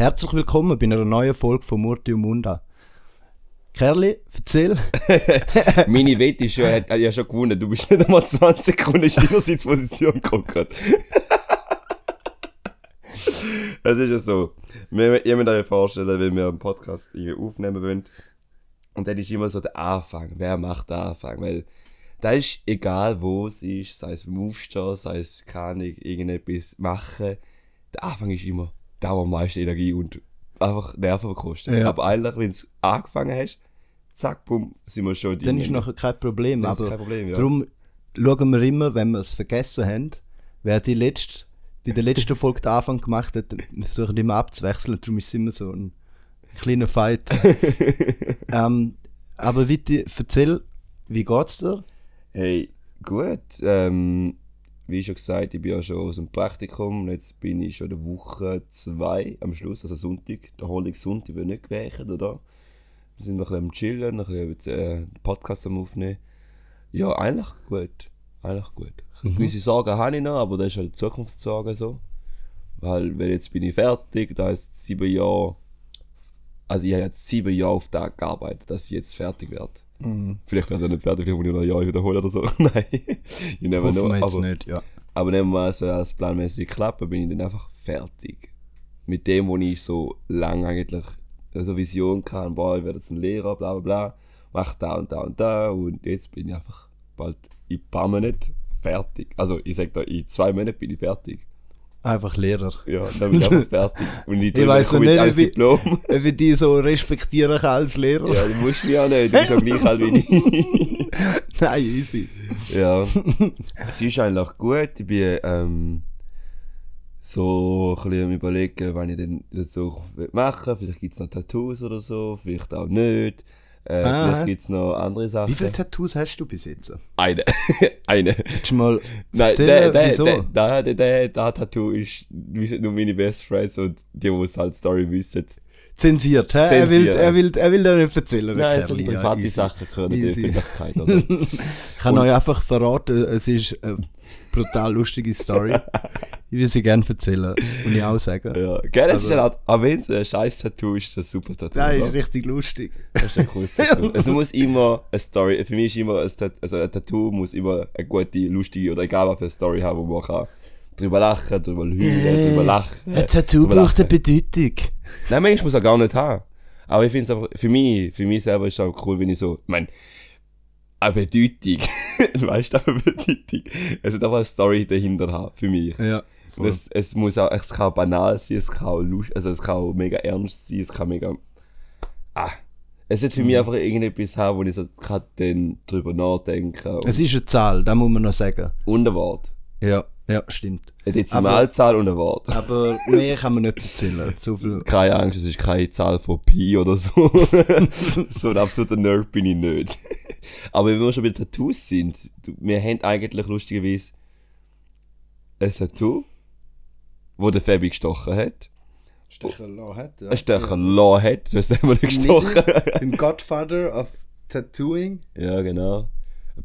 Herzlich willkommen bei einer neuen Folge von Murti und Munda. Kerli, erzähl. Meine Wette ist schon, hat, hat ja schon gewonnen. Du bist nicht einmal 20 Sekunden in deiner Sitzposition gekommen. Es ist ja so. Ihr müsst euch vorstellen, wenn wir einen Podcast aufnehmen wollen. Und dann ist immer so der Anfang. Wer macht den Anfang? Weil da ist egal, wo es ist, sei es beim Aufstehen, sei es keine irgendetwas machen. Der Anfang ist immer da, wo am meisten Energie und einfach Nerven kostet. Ja. Aber eigentlich, wenn du angefangen hast, zack, bumm, sind wir schon Dann drin. ist nachher kein Problem. Dann ist aber kein Problem, ja. Darum schauen wir immer, wenn wir es vergessen haben, wer die letzte, bei der letzten Folge den Anfang gemacht hat, wir versuchen immer abzuwechseln. Darum ist es immer so ein kleiner Fight. ähm, aber bitte, erzähl, wie geht's dir? Hey, gut. Ähm, wie schon gesagt, ich bin ja schon aus dem Praktikum und jetzt bin ich schon der Woche zwei am Schluss, also Sonntag, der Erholungssonntag wird nicht gewählt, oder? Wir sind noch ein bisschen am Chillen, noch ein bisschen äh, den Podcast am Aufnehmen. Ja, eigentlich gut. Eigentlich gut. Mhm. Gewisse Sorgen habe ich noch, aber das ist halt Zukunftssorgen so. Weil, weil jetzt bin ich fertig, da ist sieben Jahre, also ich habe jetzt sieben Jahre auf Tag gearbeitet, dass ich jetzt fertig werde. Mhm. Vielleicht ich fertig, vielleicht muss ich noch ein Jahr wiederholen oder so. Nein, you never Hoffen know. Aber, nicht, ja. aber nehmen wir mal, es alles planmäßig klappen, bin ich dann einfach fertig. Mit dem, wo ich so lange eigentlich so Vision kann, boah, ich werde jetzt ein Lehrer, bla bla bla, mach da und da und da und jetzt bin ich einfach bald in ein paar Monaten fertig. Also ich sag da, in zwei Monaten bin ich fertig. Einfach Lehrer. Ja, dann bin ich einfach fertig. Und ich, weiss noch bekomme nicht, wie- Diplom. Ob ich die so respektieren kann als Lehrer? Ja, du musst mich auch nicht, du bist ja gleich alt wie ich. Nein, easy. Ja, es ist eigentlich gut. Ich bin ähm, so ein bisschen am überlegen, was ich denn dazu machen. Vielleicht gibt es noch Tattoos oder so, vielleicht auch nicht. Äh, Ah. vielleicht gibt es noch andere Sachen. Wie viele Tattoos hast du bis jetzt? Eine. Eine. Willst du mal Nein, erzählen, der, der, wieso? der, der, der, der, Tattoo ist nur meine Best Friends und die, die es halt Story wissen. Zensiert, hä? Er will, Zensiert. er will, er will da nicht erzählen, Nein, es sind Ja, private easy. Sachen in die. Öffentlichkeit. Oder? Ich kann euch einfach verraten, es ist eine brutal lustige Story. ich will sie gerne erzählen und ich auch sagen. ja, gell, es Also- ist halt, auch wenn es ein scheiß Tattoo ist, das super Tattoo. Nein, ist richtig lustig. Das ist ein cooles Tattoo. Es muss immer eine Story, für mich ist immer ein, Tat, also ein Tattoo muss immer eine gute, lustige oder egal was für eine Story haben, wo man kann drüber lachen, drüber heulen, drüber lachen. Ein Tattoo braucht eine. Bedeutung. Nein, manchmal muss er gar nicht haben. Aber ich finde es einfach, für mich, für mich selber ist es auch cool, wenn ich so, ich meine, eine Bedeutung, weißt du, eine Bedeutung. Es hat einfach eine Story dahinter haben, für mich. Ja. Und Es, es muss auch, es kann banal sein, es kann auch lust, also es kann auch mega ernst sein, es kann mega, ah. Es hat für Mhm. mich einfach irgendetwas haben, wo ich so kann dann drüber nachdenken und, Es ist eine Zahl, das muss man noch sagen. und ein Wort. Ja, ja, stimmt. Eine Dezimalzahl und ein Wort. Aber mehr kann man nicht erzählen. So viel. Keine Angst, es ist keine Zahl von Pi oder so. so ein absoluter Nerd bin ich nicht. Aber wenn wir schon bei Tattoos sind, wir haben eigentlich lustigerweise ein Tattoo, wo der Fabi gestochen hat. Stecherlo hat, ja. Ein Stecher lassen hat, das haben wir nicht gestochen. Im Godfather of Tattooing. ja, genau.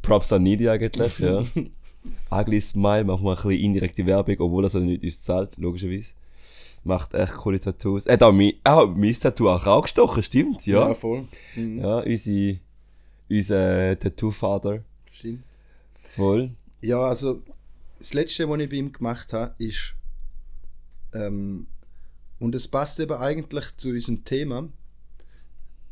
Props an Nidi eigentlich, ja. Ugly Smile macht mal ein bisschen indirekte Werbung, obwohl er so nicht uns zahlt, logischerweise. Macht echt coole Tattoos. Er hat auch mein, ah, mein Tattoo auch, auch gestochen, stimmt, ja. voll. Mhm. Ja, unsere, unser Tattoo-Vater. Stimmt. Voll. Ja, also das letzte, was ich bei ihm gemacht habe, ist. Ähm, und es passt eben eigentlich zu unserem Thema,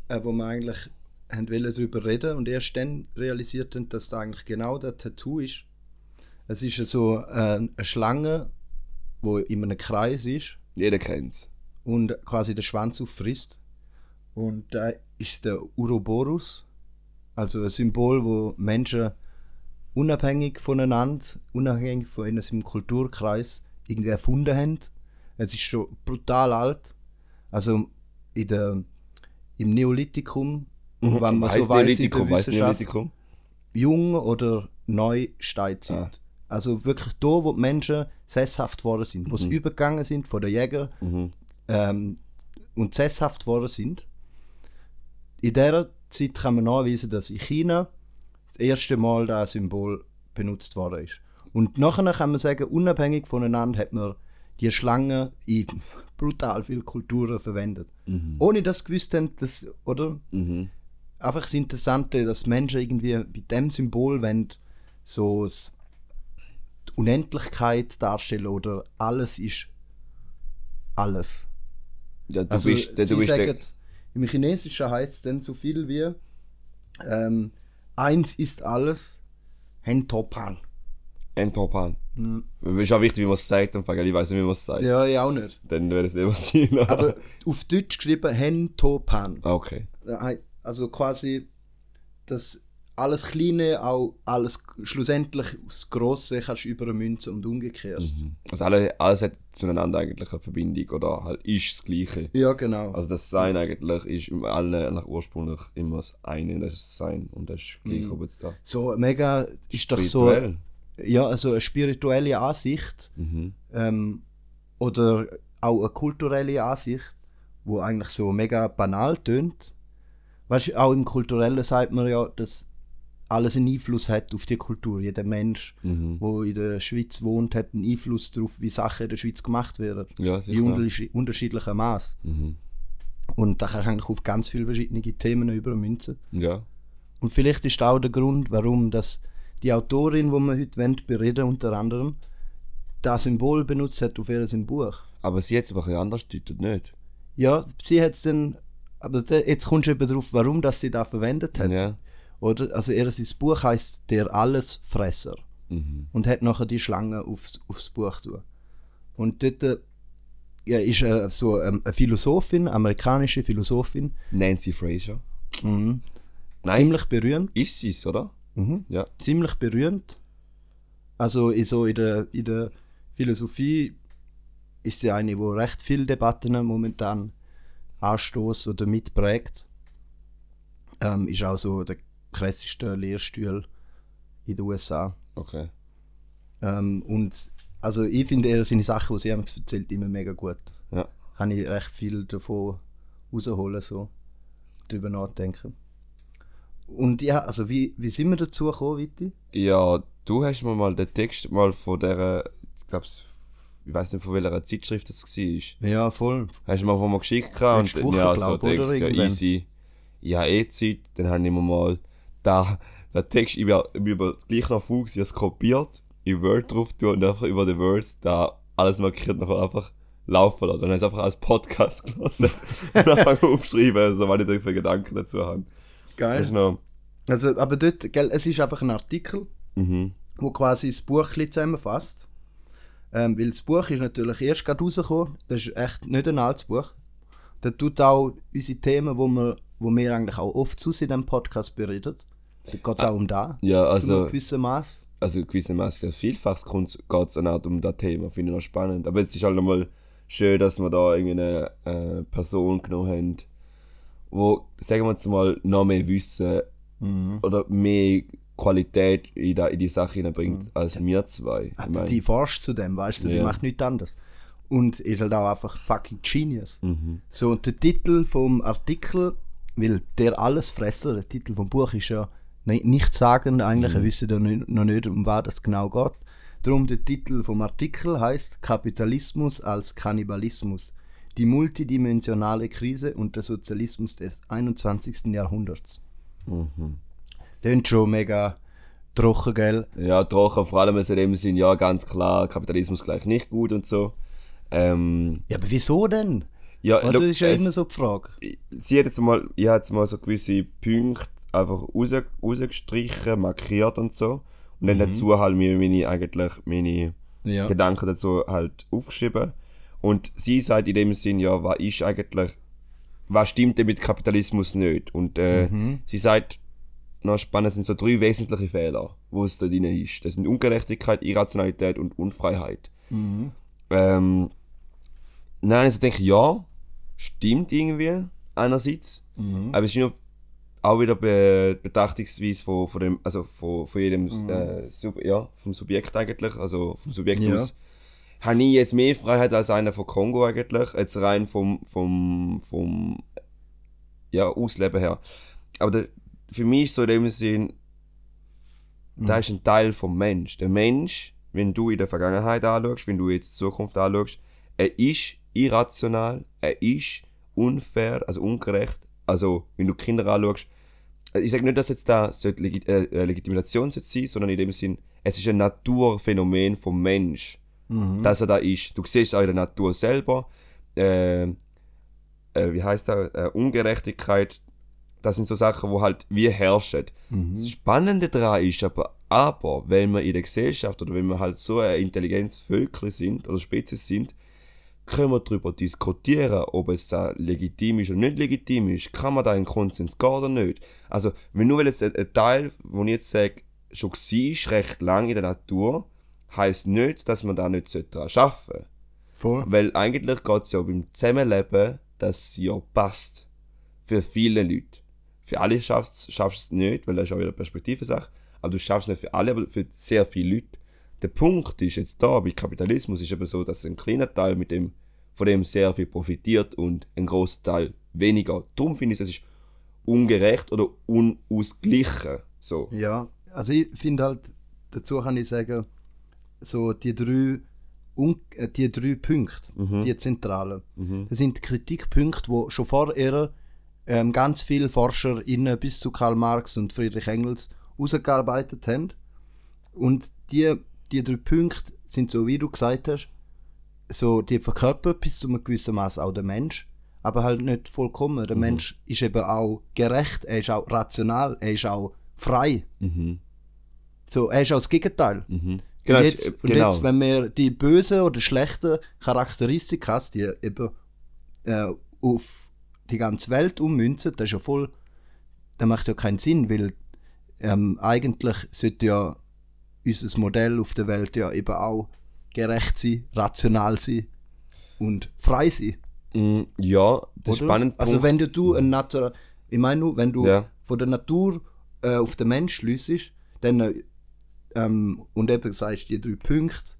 äh, wo wir eigentlich haben darüber reden und erst dann realisiert haben, dass das eigentlich genau das Tattoo ist. Es ist so äh, eine Schlange, wo in einem Kreis ist Jeder kennt's. und quasi den Schwanz auffrisst. Und da ist der Uroboros, also ein Symbol, wo Menschen unabhängig voneinander, unabhängig von ihrem Kulturkreis irgendwie erfunden haben. Es ist schon brutal alt. Also in der, im Neolithikum, wenn man so weiß in der Wissenschaft, jung oder neu steigt sind. Ah. Also wirklich da, wo die Menschen sesshaft worden sind, wo sie übergegangen sind von den Jägern Mhm. ähm, und sesshaft worden sind. In dieser Zeit kann man nachweisen, dass in China das erste Mal das Symbol benutzt worden ist. Und nachher kann man sagen, unabhängig voneinander hat man die Schlange in brutal viele Kulturen verwendet. Mhm. Ohne dass sie gewusst haben, dass, oder? Mhm. Einfach das Interessante, dass Menschen irgendwie bei dem Symbol wollen, so die Unendlichkeit darstellen oder alles ist alles. Ja, du Also, bist, du sie bist der, sagen, im Chinesischen heißt es dann so viel wie ähm, eins ist alles, Hentopan. Entropan. Hm. Es ist auch wichtig, wie man es sagt, ich weiß nicht, wie man es sagt. Ja, ich auch nicht. Dann würde es immer sein. Aber auf Deutsch geschrieben Hentopan. Ah, okay. Also quasi, dass alles Kleine auch alles schlussendlich aufs Grosse kannst du übermünzen und umgekehrt. Mhm. Also alle, alles hat zueinander eigentlich eine Verbindung oder halt ist das Gleiche. Ja, genau. Also das Sein eigentlich ist im alle nach ursprünglich immer das eine, das ist das Sein und das ist gleich, Mhm. ob jetzt da so mega ist doch so. Ja, also eine spirituelle Ansicht Mhm. ähm, oder auch eine kulturelle Ansicht, wo eigentlich so mega banal tönt. Weißt auch im Kulturellen sagt man ja, dass alles einen Einfluss hat auf die Kultur. Jeder Mensch, Mhm. der in der Schweiz wohnt, hat einen Einfluss darauf, wie Sachen in der Schweiz gemacht werden. Ja, In unterschiedlichem Maß. Mhm. Und da kannst du eigentlich auf ganz viele verschiedene Themen übermünzen. Ja. Und vielleicht ist auch der Grund, warum das die Autorin, die wir heute wollen, bereden unter anderem, das Symbol benutzt hat auf ihrem Buch. Aber sie hat es aber ein bisschen anders gedeutet, nicht? Ja, sie hat es dann. Aber da, jetzt kommst du eben drauf, warum das sie da verwendet hat. Ja. Oder? Also ihr Buch heißt Der Allesfresser Mhm. und hat nachher die Schlange aufs, aufs Buch tun. Und dort äh, ja, ist äh, so ähm, eine Philosophin, amerikanische Philosophin, Nancy Fraser. mhm. Nein, ziemlich berühmt. ist sie es, oder? Mhm. Ja. ziemlich berühmt. Also in, so in, der, in der Philosophie ist sie eine, wo recht viele Debatten momentan anstoßt oder mitprägt. Ähm, ist auch so der krasseste Lehrstuhl in den USA. Okay. Ähm, und also ich finde eher seine Sachen, die sie haben erzählt, immer mega gut. Ja. Kann ich recht viel davon rausholen, so drüber nachdenken. Und ja, also wie, wie sind wir dazu gekommen, Vitti? Ja, du hast mir mal den Text mal von der, ich glaube, ich weiß nicht von welcher Zeitschrift das war. Ja, voll. Hast du mir mal geschickt und Woche, ja, glaub, so oder denkt, ja, easy. Ich habe eh Zeit, dann habe ich mir mal da, den Text, ich bin, ich bin aber gleich noch faul, ich habe es kopiert, in Word drauf tun und einfach über den Word da alles markiert noch einfach laufen lassen. Dann habe ich es einfach als Podcast gelassen und anfangen aufschreiben, also wenn ich da Gedanken dazu habe. Das ist Geil. noch, Also, aber dort, gell, es ist einfach ein Artikel, mhm. wo quasi das Buch zusammenfasst. Ähm, weil das Buch ist natürlich erst gerade rausgekommen. Das ist echt nicht ein altes Buch. Da tut auch unsere Themen, wo wir, wo wir eigentlich auch oft zu in diesem Podcast bereden. Da geht es auch um da. ja, also- Maß. also gewissermaßen vielfach geht es auch um das Thema, finde ich noch spannend. Aber es ist halt nochmal schön, dass wir da irgendeine äh, Person genommen haben, wo, sagen wir jetzt mal, noch mehr Wissen Mhm. oder mehr Qualität in, da, in die Sache hineinbringt als wir zwei. Ich Ah, mein, die forscht zu dem, weißt du, die Ja. macht nichts anderes. Und ist halt auch einfach fucking Genius. mhm. So, und der Titel vom Artikel, weil der Allesfresser, der Titel vom Buch ist ja ni- nichts sagen, eigentlich, Mhm. wir wissen ja noch nicht, um was das genau geht. Darum der Titel vom Artikel heißt Kapitalismus als Kannibalismus. Die multidimensionale Krise und der Sozialismus des 21. Jahrhunderts. Mhm. Tönt schon mega trocken, gell? Ja, trocken, vor allem in dem Sinn, ja, ganz klar, Kapitalismus gleich nicht gut und so. Ähm, Ja, aber wieso denn? ja, Oder? look, Das ist ja es- immer so die Frage. sie hat jetzt mal, ich habe jetzt mal so gewisse Punkte einfach raus, rausgestrichen, markiert und so. Und dann dazu halt mir meine, eigentlich meine Ja. Gedanken dazu halt aufgeschrieben. Und sie sagt in dem Sinn, ja, was ist eigentlich, was stimmt denn mit Kapitalismus nicht? Und äh, Mhm. sie sagt, noch spannend sind so drei wesentliche Fehler, wo es da drin ist. Das sind Ungerechtigkeit, Irrationalität und Unfreiheit. Mhm. Ähm, nein, also denke ich, ja, stimmt irgendwie, einerseits. Mhm. Aber es ist nur auch wieder Be Betrachtungsweise von, von dem, also von, von jedem, äh, Sub, ja, vom Subjekt eigentlich, also vom Subjekt Ja. aus. Habe ich jetzt mehr Freiheit als einer von Kongo eigentlich, jetzt rein vom, vom, vom, ja, Ausleben her. Aber der, für mich ist so in dem Sinn, da ist ein Teil vom Mensch. Der Mensch, wenn du in der Vergangenheit anschaust, wenn du jetzt die Zukunft anschaust, er ist irrational, er ist unfair, also ungerecht. Also, wenn du Kinder anschaust, ich sage nicht, dass jetzt da sollte Legi äh, Legitimation sollte sein, sondern in dem Sinn, es ist ein Naturphänomen vom Mensch, dass er da ist. Du siehst es auch in der Natur selber. Äh, äh, wie heißt das? Äh, Ungerechtigkeit. Das sind so Sachen, wo halt wir herrschen. Das Spannende daran ist aber, aber, wenn wir in der Gesellschaft oder wenn wir halt so ein Intelligenzvölkchen sind oder Spezies sind, können wir darüber diskutieren, ob es da legitim ist oder nicht legitim ist. Kann man da einen Konsens gehen oder nicht? Also, wenn nur weil jetzt ein, ein Teil, wo ich jetzt sage, schon war, recht lang in der Natur, heisst nicht, dass man da nicht daran arbeiten sollte. Voll. Weil eigentlich geht es ja beim Zusammenleben, dass es ja passt. Für viele Leute. Für alle schaffst du es nicht, weil das ist auch wieder eine Perspektivensache. Aber du schaffst es nicht für alle, aber für sehr viele Leute. Der Punkt ist jetzt da, bei Kapitalismus ist aber so, dass ein kleiner Teil mit dem, von dem sehr viel profitiert und ein großer Teil weniger. Darum finde ich, es ist ungerecht oder unausgeglichen. So. Ja, also ich finde halt, dazu kann ich sagen, so die drei, Un äh, die drei Punkte, die zentralen, das sind Kritikpunkte, wo schon vorher ähm, ganz viele ForscherInnen bis zu Karl Marx und Friedrich Engels ausgearbeitet haben. Und die, die drei Punkte sind so, wie du gesagt hast, so, die verkörpern bis zu einem gewissen Maß auch den Mensch, aber halt nicht vollkommen. Der Mensch ist eben auch gerecht, er ist auch rational, er ist auch frei. So, er ist auch das Gegenteil. Genau, und es- jetzt, genau. und jetzt, wenn wir die bösen oder schlechten Charakteristika, die eben äh, auf die ganze Welt ummünzen, das ist ja voll, das macht ja keinen Sinn, weil ähm, eigentlich sollte ja unser Modell auf der Welt ja eben auch gerecht sein, rational sein und frei sein. Mm, ja, das ist oder? spannend. Also wenn du, du ein Natur, ich meine nur, wenn du Ja. von der Natur äh, auf den Mensch schließt, dann äh, ähm, und eben sagst die drei Punkte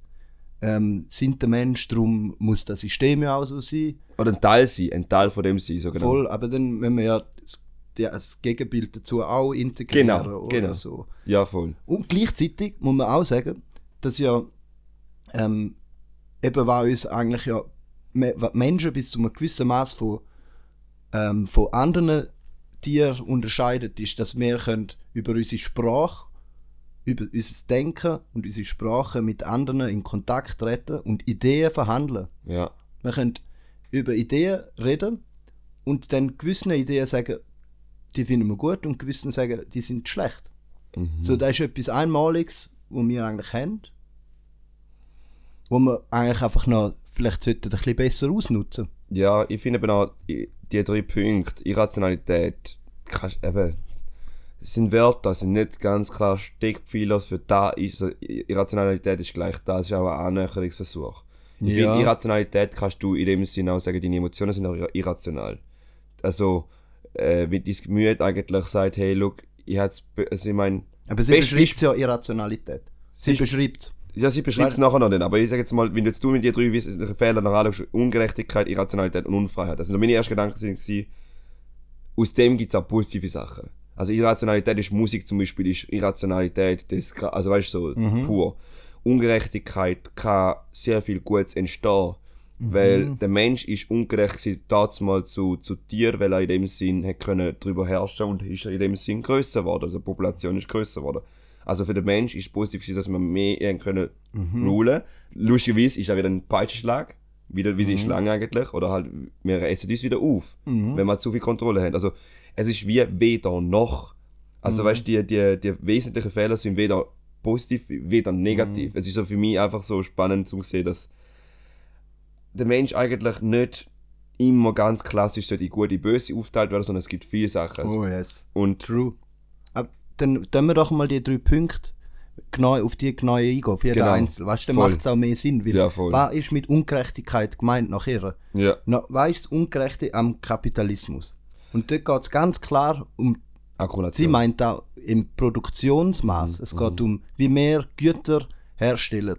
ähm, sind der Mensch, darum muss das System ja auch so sein. Oder ein Teil sein, ein Teil von dem sein, so genau. Voll, aber dann wenn wir ja das, die- das Gegenbild dazu auch integrieren Genau, oder genau. so. Ja, voll. Und gleichzeitig muss man auch sagen, dass ja ähm, eben war uns eigentlich ja Menschen bis zu einem gewissen Maß von, ähm, von anderen Tieren unterscheidet, ist, dass wir können über unsere Sprache, über unser Denken und unsere Sprache mit anderen in Kontakt treten und Ideen verhandeln. Ja. Wir können über Ideen reden und dann gewissen Ideen sagen, die finden wir gut und gewissen sagen, die sind schlecht. So, das ist etwas Einmaliges, was wir eigentlich haben, wo wir eigentlich einfach noch vielleicht sollten ein bisschen besser ausnutzen. Ja, ich finde eben auch, die drei Punkte, Irrationalität, kannst, eben, sind Wörter, sind nicht ganz klar Steckpfeiler für da ist, also Irrationalität ist gleich da, das ist auch ein Annäherungsversuch. Ich Ja. finde, Irrationalität kannst du in dem Sinne auch sagen, deine Emotionen sind auch ir- irrational. Also, äh, wenn dein Gemüt eigentlich sagt, hey, look, ich hat's, be- also ich meine, Aber sie beschreibt ja Irrationalität. Sie Sie- beschreibt. Ja, sie beschreibt es nachher noch nicht, aber ich sage jetzt mal, wenn du jetzt du mit die drei wesentlichen Fehler noch anschaust, Ungerechtigkeit, Irrationalität und Unfreiheit, das sind so meine ersten Gedanken sind, aus dem gibt es auch positive Sachen. Also Irrationalität ist Musik zum Beispiel, ist Irrationalität, das, also weißt du, so pur. Ungerechtigkeit kann sehr viel Gutes entstehen, weil der Mensch ist ungerecht damals zu, zu Tier, weil er in dem Sinn hat können darüber herrschen und ist in dem Sinn größer geworden, also die Population ist größer geworden. Also für den Mensch ist es positiv, dass man mehr können rulen. Lustigerweise ist auch wieder ein Peitschenschlag, wieder wie die Schlange eigentlich, oder halt, wir essen uns wieder auf, wenn wir zu viel Kontrolle haben. Also es ist wie weder noch. Also weißt du, die, die, die wesentlichen Fehler sind weder positiv, weder negativ. Es ist so für mich einfach so spannend zu sehen, dass der Mensch eigentlich nicht immer ganz klassisch so die gute böse aufteilt werden, sondern es gibt viele Sachen. Oh yes. Und True. Aber dann tun wir doch mal die drei Punkte genau auf die genau eingehen, auf jeden Genau. Einzel. Weißt du, dann macht es auch mehr Sinn. Weil Ja, voll. Was ist mit Ungerechtigkeit gemeint nachher? ja, Na, was ist das Ungerechte am Kapitalismus? Und dort geht es ganz klar um, Akkumulation. sie meint auch im Produktionsmaß. Es geht um, wie wir Güter herstellen,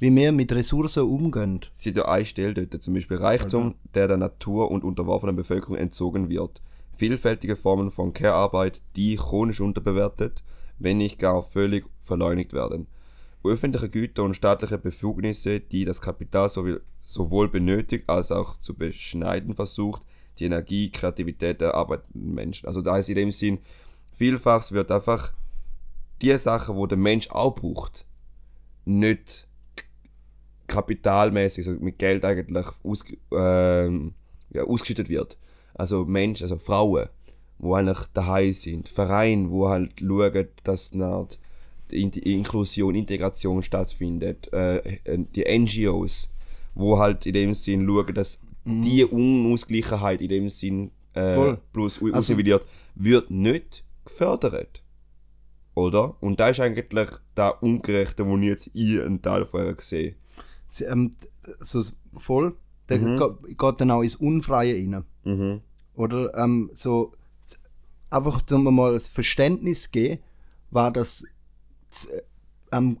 wie wir mit Ressourcen umgehen. Sie hat ja eine Stelle dort, zum Beispiel Reichtum, der der Natur und unterworfenen Bevölkerung entzogen wird. Vielfältige Formen von Care-Arbeit, die chronisch unterbewertet, wenn nicht gar völlig verleumdigt werden. Öffentliche Güter und staatliche Befugnisse, die das Kapital sowohl benötigt als auch zu beschneiden versucht, die Energie, Kreativität der arbeitenden Menschen. Also da ist in dem Sinn, vielfach wird einfach die Sachen, wo der Mensch auch braucht, nicht kapitalmäßig, also mit Geld eigentlich aus, ähm, ja, ausgeschüttet wird. Also Menschen, also Frauen, wo eigentlich daheim sind, Vereine, wo halt schauen, dass halt die Inklusion, Integration stattfindet, äh, die NGOs, wo halt in dem Sinn schauen, dass mhm. die Unausgleichheit in dem Sinn äh, plus also, wird nicht gefördert. Oder? Und da ist eigentlich der Ungerechte, wo ich jetzt ich einen Teil vorher gesehen Sie, ähm, so voll, der mhm. geht dann auch ins Unfreie rein. Mhm. Oder ähm, so, einfach zum mal das Verständnis geben, war das ähm,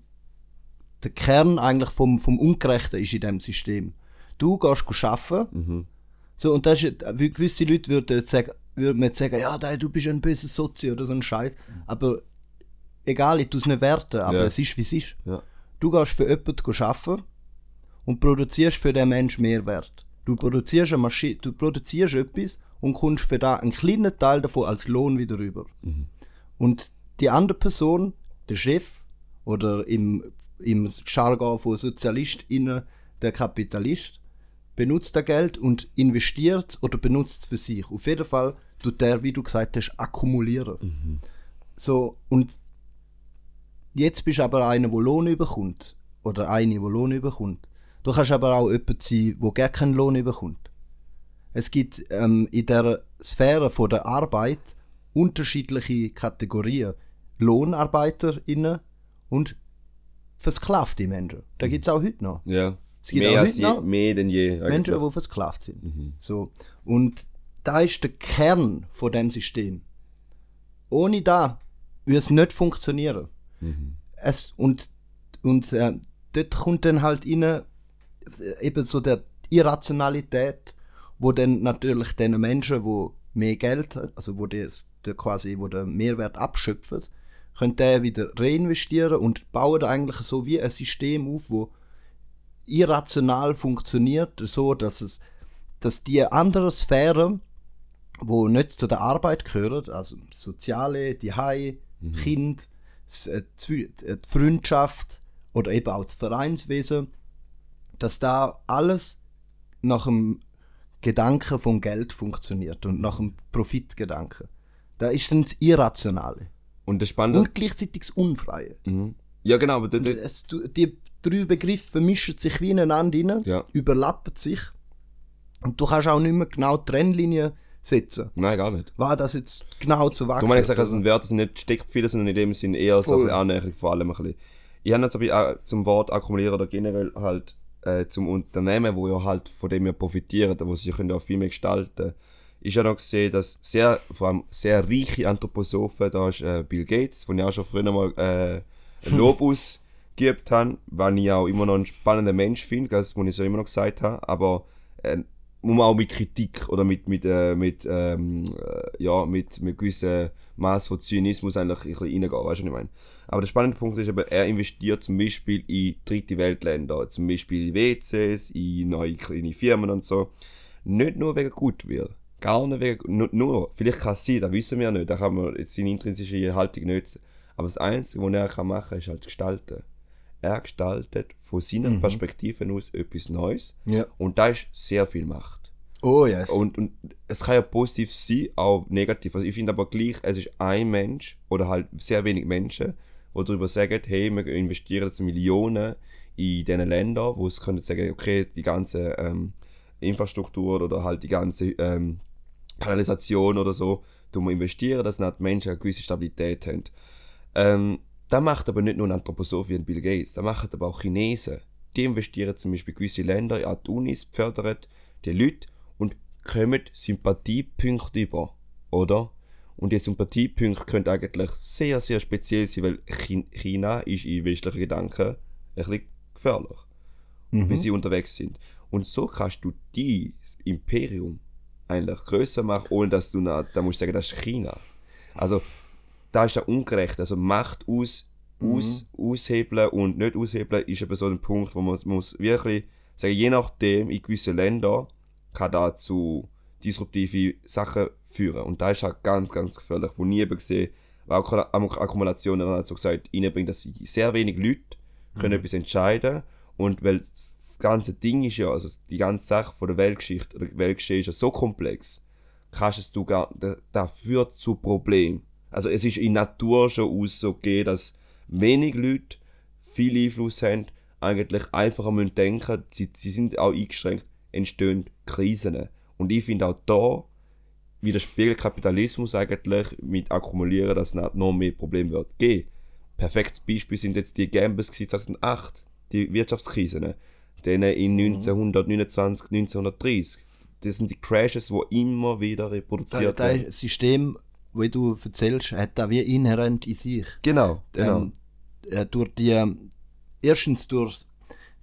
der Kern eigentlich vom, vom Ungerechten ist in diesem System. Du gehst arbeiten, mhm. so, und das ist, wie gewisse Leute würden, sagen, würden mir sagen, ja, du bist ein böser Sozi oder so ein Scheiß. Aber egal, ich tue es nicht werten, aber ja. es ist, wie es ist. Ja. Du gehst für jemanden arbeiten und produzierst für den Menschen Mehrwert. Du produzierst, eine Maschine, du produzierst etwas und kommst für da einen kleinen Teil davon als Lohn wieder rüber. Mhm. Und die andere Person, der Chef oder im, im Jargon von SozialistInnen der Kapitalist, benutzt das Geld und investiert oder benutzt es für sich. Auf jeden Fall tut der, wie du gesagt hast, akkumulieren. Mhm. So, und Jetzt bist du aber einer, der Lohn bekommt. Oder eine, die Lohn bekommt. Du kannst aber auch jemand sein, der gar keinen Lohn bekommt. Es gibt ähm, in der Sphäre von der Arbeit unterschiedliche Kategorien. LohnarbeiterInnen und versklavte Menschen. Da mhm. gibt es auch heute noch. Ja. Es gibt mehr, auch heute noch mehr denn je. Eigentlich. Menschen, die versklavt sind. Mhm. So. Und da ist der Kern von dem System. Ohne da würde es nicht funktionieren. Mhm. Es, und und äh, dort kommt dann halt rein, äh, eben so der Irrationalität, wo dann natürlich den Menschen, wo mehr Geld, also wo das der quasi, wo der Mehrwert abschöpfen, können der wieder reinvestieren und bauen eigentlich so wie ein System auf, wo irrational funktioniert, so dass es, dass die anderen Sphären, wo nicht zu der Arbeit gehören, also soziale, die Hai, mhm. Kind, äh, die Freundschaft oder eben auch das Vereinswesen, dass da alles nach dem Gedanken vom Geld funktioniert und nach dem Profitgedanken. Da ist dann das Irrationale. Und das Spannende... Und gleichzeitig das Unfreie. Mhm. Ja, genau. Aber es, die drei Begriffe mischen sich wie ineinander rein, ja. überlappen sich. Und du kannst auch nicht mehr genau die Trennlinie setzen. Nein, gar nicht. War das jetzt genau zu wachsen? Du meinst, dass ein Wörter sind nicht Steckpfeile, sondern in dem Sinn eher Voll. so ein Annäherung vor allem ein bisschen. Ich habe jetzt aber zum Wort akkumulieren oder generell halt äh, zum Unternehmen, wo ja halt von dem wir profitieren, wo sie können auch viel mehr gestalten ist ja noch gesehen, dass sehr, vor allem sehr reiche Anthroposophen, da ist äh, Bill Gates, von ich auch schon früher mal äh, Lob ausgeübt habe, was ich auch immer noch ein spannender Mensch finde, das muss ich so immer noch gesagt habe, aber äh, muss man auch mit Kritik oder mit, mit, äh, mit, ähm, äh, ja, mit, mit gewissem Maß von Zynismus eigentlich ein bisschen reingehen, weißt du, was ich meine? Aber der spannende Punkt ist aber, er investiert zum Beispiel in dritte Weltländer, zum Beispiel in WCs, in neue kleine Firmen und so. Nicht nur wegen Gutwill. Gar nicht wegen, nur, nur, vielleicht kann es sein, das wissen wir nicht, da kann man jetzt seine intrinsische Haltung nicht, aber das Einzige, was er machen kann, ist halt gestalten er gestaltet von seiner mhm. Perspektive aus etwas Neues. Ja. Und da ist sehr viel Macht. Oh yes. Und, und es kann ja positiv sein, auch negativ. Also ich finde aber gleich, es ist ein Mensch oder halt sehr wenig Menschen, die darüber sagen, hey, wir investieren jetzt Millionen in diesen Ländern, wo es können sagen, okay, die ganze ähm, Infrastruktur oder halt die ganze ähm, Kanalisation oder so, tun wir investieren, dass die Menschen eine gewisse Stabilität haben. Ähm, das macht aber nicht nur ein Anthroposoph wie ein Bill Gates, das machen aber auch Chinesen. Die investieren zum Beispiel gewisse Länder an die Unis, fördern die Leute und kommen Sympathiepunkte über, oder? Und die Sympathiepunkte können eigentlich sehr, sehr speziell sein, weil China ist in westlichen Gedanken ein bisschen gefährlich, mhm. wie sie unterwegs sind. Und so kannst du dieses Imperium eigentlich größer machen, ohne dass du, da musst sagen, das ist China. Also da ist ja ungerecht. Also Macht aus, mhm. aus, aushebeln und nicht aushebeln ist eben so ein Punkt, wo man muss wirklich Sagen, je nachdem, in gewissen Ländern kann das zu disruptive Sachen führen. Und da ist halt ganz, ganz gefährlich, wo nie gesehen, weil Akkumulation dann hat so gesagt, reinbringt, dass sehr wenig Leute können etwas entscheiden und weil das ganze Ding ist ja, also die ganze Sache von der Weltgeschichte oder Weltgeschichte ist ja so komplex, kannst es du gar, das führt zu Problemen. Also es ist in Natur schon aus so gegeben, dass wenig Leute viel Einfluss haben, eigentlich einfacher müssen denken, sie, sie sind auch eingeschränkt, entstehen Krisen. Und ich finde auch da widerspiegelt Kapitalismus eigentlich mit Akkumulieren, dass es noch mehr Probleme wird geben. Perfektes Beispiel sind jetzt die Gambles 2008, die Wirtschaftskrisen, denen in 1929, 1930. Das sind die Crashes, die immer wieder reproduziert werden. das System, das du erzählst, hat da wie inhärent in sich. Genau, genau. Ähm, äh, durch die, ähm, erstens durch,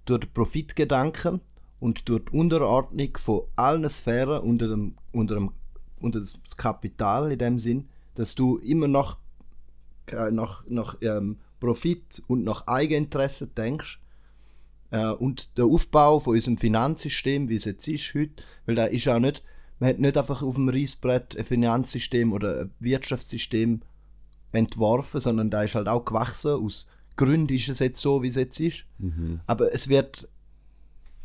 durch den Profitgedanken und durch die Unterordnung von allen Sphären unter dem, unter dem unter das Kapital in dem Sinn, dass du immer noch äh, nach, nach ähm, Profit und nach Eigeninteresse denkst. Äh, und der Aufbau von unserem Finanzsystem, wie es jetzt ist heute, weil da ist auch nicht, man hat nicht einfach auf dem Reißbrett ein Finanzsystem oder ein Wirtschaftssystem entworfen, sondern da ist halt auch gewachsen. Aus Gründen ist es jetzt so, wie es jetzt ist. Aber es wird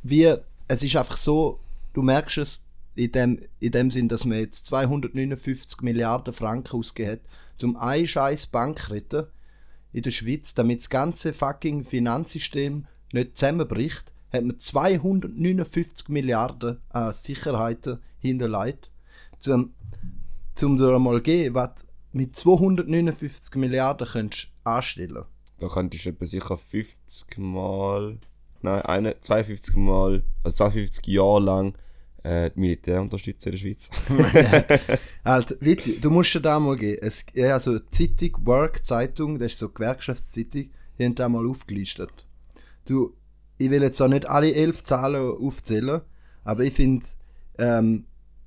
wie, es ist einfach so, du merkst es in dem, in dem Sinn, dass man jetzt 259 Milliarden Franken ausgegeben hat, um eine scheiß Bank zu retten in der Schweiz, damit das ganze fucking Finanzsystem nicht zusammenbricht, hat man 259 Milliarden an Sicherheiten hinterlegt, zum, zum dir einmal geben, was mit 259 Milliarden könntest anstellen Da könntest du etwa sicher 50 Mal, nein, eine, 52 Mal, also 52 Jahre lang äh, die Militär unterstützen in der Schweiz. Alter, wirklich, du musst dir da mal gehen. Es, also die Zeitung, Work Zeitung, das ist so Gewerkschaftszeitung, die haben da mal aufgelistet. Du, ich will jetzt auch nicht alle elf Zahlen aufzählen, aber ich finde, ähm,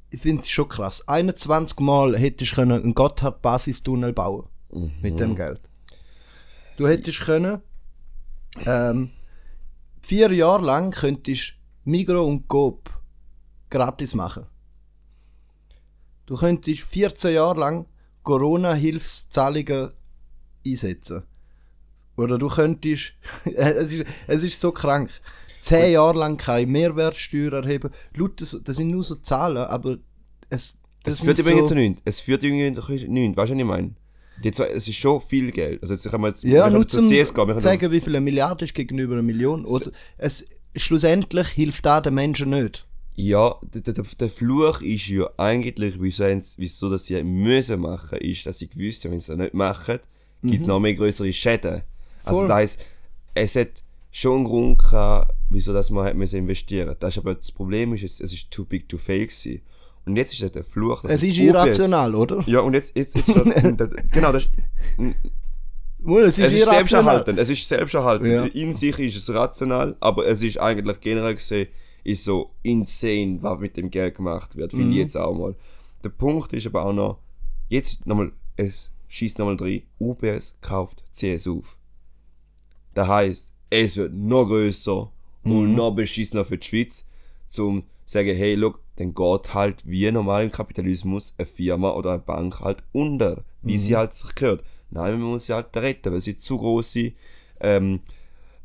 ich finde es schon krass. 21 Mal hättest du können einen Gotthard-Basistunnel bauen mit dem Geld. Du hättest können ähm, vier Jahre lang könntest Migro und Coop gratis machen. Du könntest 14 Jahre lang Corona-Hilfszahlungen einsetzen. Oder du könntest. es, ist, es ist so krank. 10 Jahre lang keine Mehrwertsteuer erheben. Laut, das, das sind nur so Zahlen, aber es. Es sind führt übrigens zu so, nichts. Es führt übrigens zu nichts. Weißt du, was ich meine? Die zwei, es ist schon viel Geld. Also jetzt können wir jetzt Ja, nur zum CS gehen. Wir können zeigen, wie viel eine Milliarde ist gegenüber einer Million. Oder es, schlussendlich hilft da den Menschen nicht. Ja, der, der, der Fluch ist ja eigentlich, wieso, wieso dass sie müssen machen, ist, dass sie gewusst haben, wenn sie es nicht machen, gibt es noch mehr größere Schäden. Also Voll. das heisst, es hat schon einen Grund gehabt, wieso dass man hat investieren. Das ist aber das Problem ist, es, es ist too big to fail gewesen. Und jetzt ist das der Fluch. dass Es ist irrational, oder? Ja, und jetzt, jetzt, jetzt genau, das ist, Well, es ist, es ist selbsterhaltend. Es ist selbsterhaltend. Ja. In sich ist es rational, aber es ist eigentlich generell gesehen, ist so insane, was mit dem Geld gemacht wird. Finde ich jetzt auch mal. Der Punkt ist aber auch noch, jetzt nochmal, es schießt nochmal rein, UBS kauft CS auf. Das heisst, es wird noch größer und noch beschissener für die Schweiz, zum sagen, hey, look, dann geht halt wie normal im Kapitalismus eine Firma oder eine Bank halt unter, wie sie halt sich gehört. Nein, man muss sie halt retten, weil sie zu große ähm,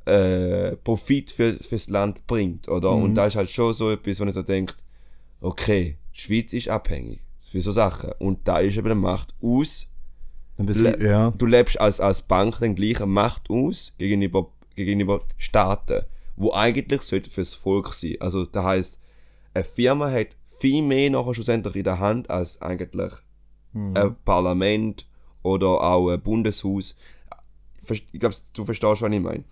äh, Profit für, fürs Land bringt, oder? Und da ist halt schon so etwas, wo ich so denke, okay, die Schweiz ist abhängig für so Sachen. Und da ist eben eine Macht aus, Le- ja. du lebst als, als Bank dann gleich eine Macht aus gegenüber, gegenüber Staaten, wo eigentlich sollte fürs Volk sein. Also das heißt, eine Firma hat viel mehr nachher schlussendlich in der Hand als eigentlich ein Parlament oder auch ein Bundeshaus. Ich glaube, du verstehst, was ich meine.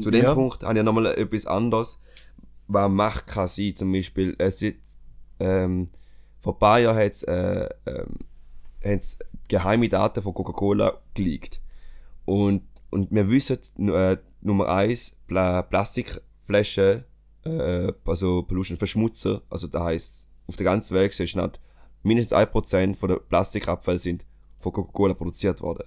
Zu dem Ja. Punkt habe ich nochmal etwas anderes, was Macht kann sein. Zum Beispiel, es ist, ähm, vor ein paar Jahren hat es äh, ähm, geheime Daten von Coca-Cola geleakt. Und, und wir wissen, äh, Nummer eins Pla Plastikflaschen, äh, also Pollution Verschmutzer, also das heisst, auf der ganzen Welt ist nicht mindestens 1% von der Plastikabfälle sind von Coca-Cola produziert worden.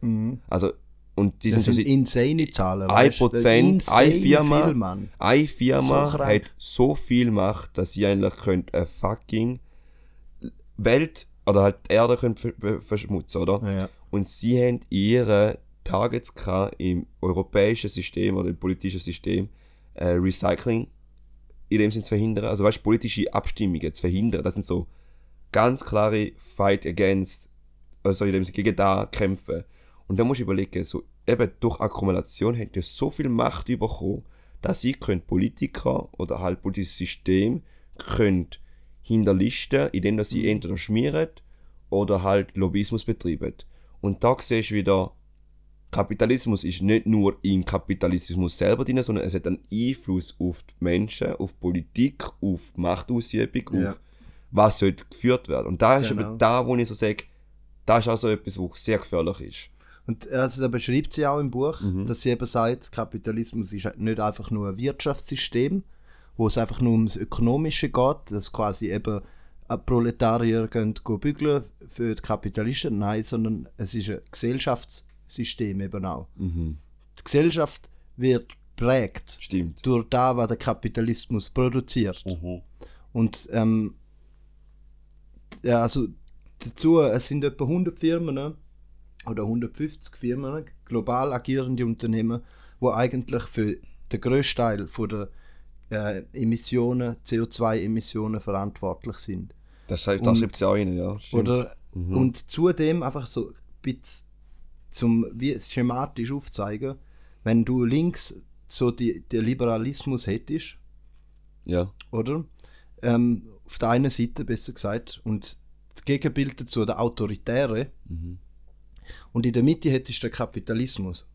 Mhm. Also, Und die Das sind, sind insane Zahlen. ein weißt du? Prozent, Insane eine Firma, Viel, eine Firma So hat so viel Macht, dass sie eigentlich könnt eine fucking Welt oder halt die Erde können ver- ver- verschmutzen, oder? Ja. Und sie haben ihre Targets im europäischen System oder im politischen System äh, Recycling in dem Sinne zu verhindern. Also weißt politische Abstimmungen zu verhindern. Das sind so ganz klare Fight against, also in dem Sinne gegen da kämpfen. Und da musst du überlegen, so eben durch Akkumulation haben die so viel Macht bekommen, dass sie können Politiker oder halt politisches System können hinterlisten, indem dass sie entweder schmieren oder halt Lobbyismus betreiben. Und da siehst du wieder, Kapitalismus ist nicht nur im Kapitalismus selber drin, sondern es hat einen Einfluss auf die Menschen, auf Politik, auf Machtausübung, Ja. auf was sollte geführt werden. Und da ist Genau. aber da, wo ich so sage, da ist also etwas, was sehr gefährlich ist. Und also, da beschreibt sie auch im Buch, Mhm. dass sie eben sagt, Kapitalismus ist nicht einfach nur ein Wirtschaftssystem, wo es einfach nur ums Ökonomische geht, dass quasi eben äh, Proletarier gehen bügeln für die Kapitalisten. Nein, sondern es ist ein Gesellschaftssystem eben auch. Mhm. Die Gesellschaft wird prägt Stimmt. durch das, was der Kapitalismus produziert. Mhm. Und ähm, ja, also dazu, es sind etwa 100 Firmen ne? oder 150 Firmen, ne? global agierende Unternehmen, wo eigentlich für den grössten Teil von der äh, Emissionen, CO2-Emissionen verantwortlich sind. Das schreibt, da Und- schreibt sie auch rein, ja. Stimmt. Oder, Mhm. Und zudem einfach so ein bisschen zum wie es schematisch aufzeigen, wenn du links so die, den Liberalismus hättest, Ja. oder? Ähm, auf der einen Seite, besser gesagt, und das Gegenbild dazu der Autoritäre. Mhm. Und in der Mitte hättest du den Kapitalismus.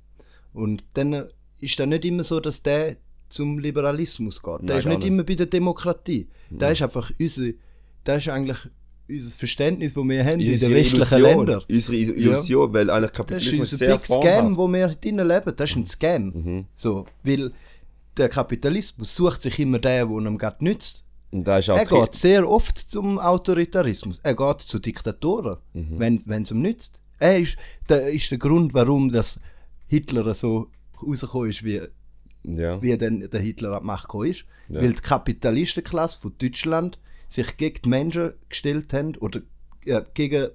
Und dann ist dann nicht immer so, dass der zum Liberalismus geht. Der Nein, ist nicht, nicht. immer bei der Demokratie. Der ist einfach unser, der ist eigentlich unser Verständnis, das wir haben in den Unsere westlichen Illusion, Ländern. Unsere Illusion, weil eigentlich Das ist Kapitalismus unser sehr Big Scam, formhaft. wo wir drinnen leben. Das ist ein Scam. Mhm. So, weil der Kapitalismus sucht sich immer den, der ihm gerade nützt. Ist Er geht sehr oft zum Autoritarismus. Er geht zu Diktatoren, Mhm. wenn es ihm nützt. Er ist, der ist der Grund, warum das Hitler so rausgekommen ist, wie, Ja. wie dann der Hitler an die Macht gekommen ist. Ja. Weil die Kapitalistenklasse von Deutschland sich gegen die Menschen gestellt haben oder äh, gegen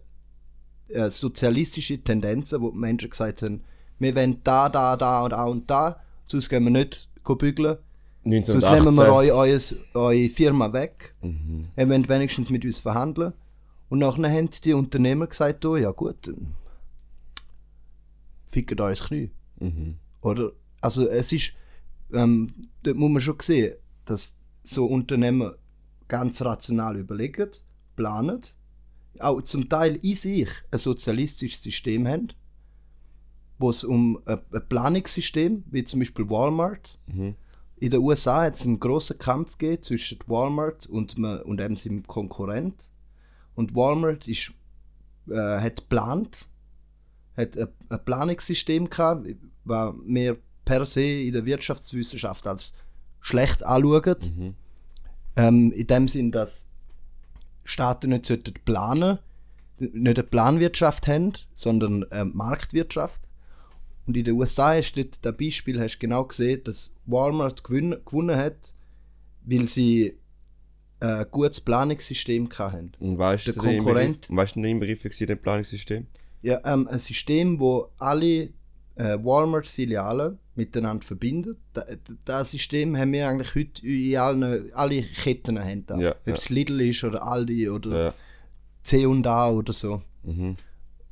äh, sozialistische Tendenzen, wo die Menschen gesagt haben, wir wollen da, da, da und da und da, sonst gehen wir nicht bügeln, sonst 1918. nehmen wir euch, euer, eure Firma weg. Mhm. Ihr wollt wenigstens mit uns verhandeln. Und nachher haben die Unternehmer gesagt, oh, ja gut, dann fickt euch Knie. Mhm. Oder? Also es ist, ähm, dort muss man schon sehen, dass so Unternehmen ganz rational überlegen, planen, auch zum Teil in sich ein sozialistisches System haben, wo es um ein, Planungssystem, wie zum Beispiel Walmart, Mhm. in den USA hat es einen großen Kampf gegeben zwischen Walmart und, und eben seinem Konkurrent. Und Walmart ist, äh, hat geplant, hat ein, ein Planungssystem gehabt, was wir per se in der Wirtschaftswissenschaft als schlecht anschauen. Mhm. Ähm, in dem Sinn, dass Staaten nicht sollten planen, nicht eine Planwirtschaft haben, sondern eine Marktwirtschaft. Und in den USA du dort das Beispiel hast du genau gesehen, dass Walmart gewinn, gewonnen hat, weil sie ein gutes Planungssystem hatten. Und weißt Der du, Konkurrent- weißt du den Begriff für das Planungssystem? Ja, ähm, ein System, wo alle Walmart-Filialen miteinander da- Das System haben wir eigentlich heute in allen alle Ketten. Haben da. Ja, Ob ja. es Lidl ist oder Aldi oder Ja. C&A oder so. Mhm.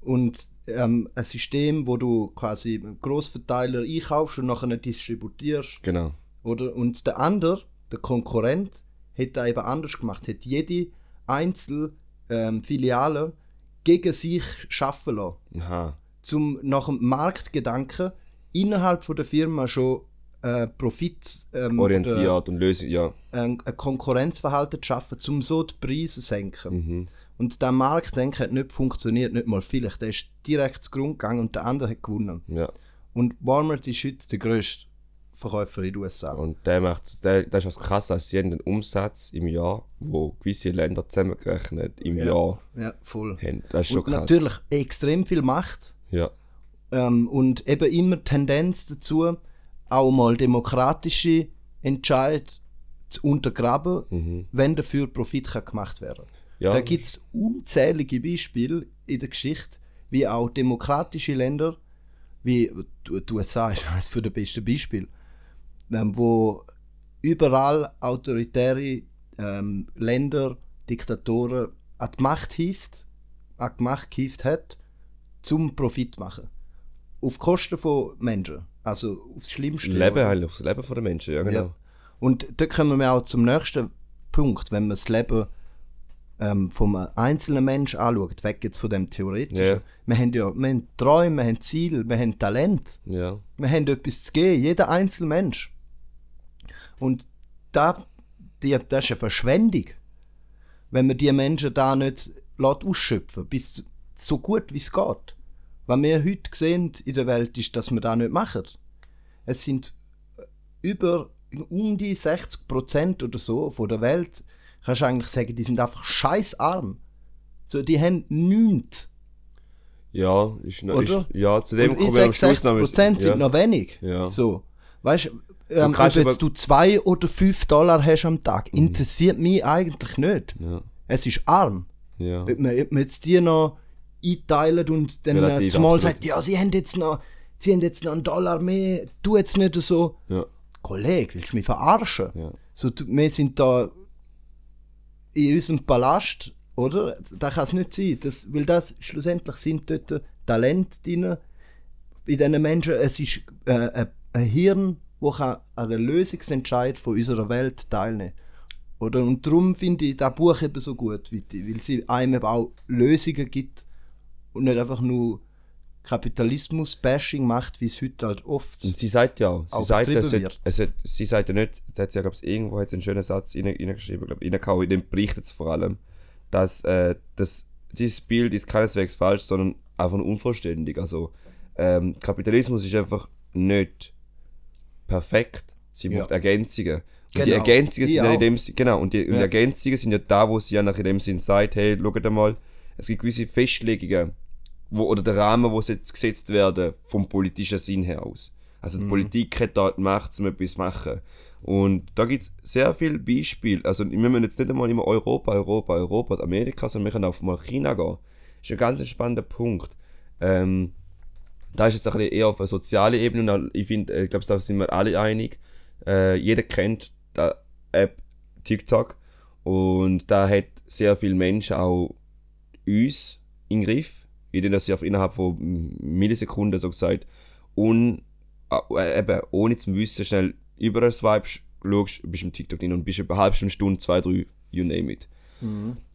Und ähm, ein System, wo du quasi einen Grossverteiler einkaufst und nachher distributierst. Genau. Oder? Und der andere, der Konkurrent, hat das eben anders gemacht. Hat jede einzelne ähm, Filiale gegen sich schaffen lassen. Aha. Zum nach dem Marktgedanken innerhalb von der Firma schon äh, Profit ähm, oder, Orientiert und lösen, ja. ein, ein Konkurrenzverhalten zu schaffen, um so die Preise zu senken. Mhm. Und der Marktdenken hat nicht funktioniert, nicht mal vielleicht. Der ist direkt zu Grund gegangen und der andere hat gewonnen. Ja. Und Walmart ist heute der grösste Verkäufer in den USA. Und der macht, der, das ist was krass, dass sie einen Umsatz im Jahr, wo gewisse Länder zusammengerechnet im Ja. Jahr Ja, voll. haben. Das ist schon Und krass. natürlich extrem viel Macht. Ja. Ähm, und eben immer Tendenz dazu, auch mal demokratische Entscheid zu untergraben, Mhm. wenn dafür Profit kann gemacht werden Ja. Da gibt es unzählige Beispiele in der Geschichte, wie auch demokratische Länder, wie die USA ist eines für der besten Beispiele, ähm, wo überall autoritäre ähm, Länder, Diktatoren an die Macht hieft, an die Macht gehievt hat, zum Profit machen. Auf Kosten von Menschen. Also aufs Schlimmste. Leben oder? eigentlich, aufs Leben der Menschen, ja genau. Ja. Und da kommen wir auch zum nächsten Punkt, wenn man das Leben ähm, vom einzelnen Menschen anschaut, weg jetzt von dem Theoretischen. Ja. Wir haben ja wir haben Träume, wir haben Ziele, wir haben Talent, Ja. wir haben etwas zu geben, jeder einzelne Mensch. Und da, die, das ist eine Verschwendung, wenn man die Menschen da nicht lässt ausschöpfen bis so gut wie es geht. Was wir heute sehen in der Welt ist, dass wir das nicht machen. Es sind über um die 60% oder so von der Welt, kannst du eigentlich sagen, die sind einfach scheißarm. So, die haben nichts. Ja, ist, noch- Oder? ist ja, zu dem kommen wir am Schluss noch. 60% sind ja. noch wenig. Ja. So, weißt du, ähm, ob jetzt du 2 oder 5 Dollar hast am Tag, Mhm. interessiert mich eigentlich nicht. Ja. Es ist arm. Ja. Ob man, ob man jetzt die noch einteilt und dann äh, Relativ, zumal absolut. sagt, ja, sie haben jetzt noch, sie haben jetzt noch einen Dollar mehr, tu jetzt nicht so. Ja. Kollege, willst du mich verarschen? Ja. So, du, wir sind da in unserem Palast, oder? Da kann es nicht sein. Das, weil das schlussendlich sind dort Talente drin bei diesen Menschen. Es ist äh, ein, ein Hirn, das kann an der Lösungsentscheid von unserer Welt teilnehmen oder? Und darum finde ich das Buch eben so gut, weil, sie einem auch Lösungen gibt und nicht einfach nur Kapitalismus-Bashing macht, wie es heute halt oft Und sie sagt ja, sie sagt, es hat, es hat, sie sagt ja nicht, da hat sie ja, glaube ich, irgendwo hat sie einen schönen Satz rein- reingeschrieben, glaube ich, reingehauen, in dem Bericht jetzt vor allem, dass, äh, dass dieses Bild ist keineswegs falsch, sondern einfach nur unvollständig. Also, ähm, Kapitalismus ist einfach nicht perfekt, sie Ja. braucht Ergänzungen. Und die Genau, Ergänzungen die sind ja in dem Sinn- genau, und die, und die Ja. Ergänzungen sind ja da, wo sie ja nach in dem Sinn sagt, hey, schaut mal, es gibt gewisse Festlegungen, wo, oder der Rahmen, wo sie jetzt gesetzt werden, vom politischen Sinn her aus. Also die Mhm. Politik hat da die Macht, um etwas zu machen. Und da gibt es sehr viele Beispiele. Also wir müssen jetzt nicht einmal immer Europa, Europa, Europa, Amerika, sondern wir können auch mal China gehen. Das ist ein ganz spannender Punkt. Ähm, da ist jetzt ein bisschen eher auf einer sozialen Ebene und ich finde, ich glaube, da sind wir alle einig. Äh, jeder kennt die App TikTok und da hat sehr viele Menschen auch uns im Griff, indem sie auf innerhalb von Millisekunden so gesagt und äh, eben ohne zu wissen schnell über ein Swipe sch- schaust, bist im TikTok drin und bist über eine halbe Stunde, Stunde, zwei, drei, you name it.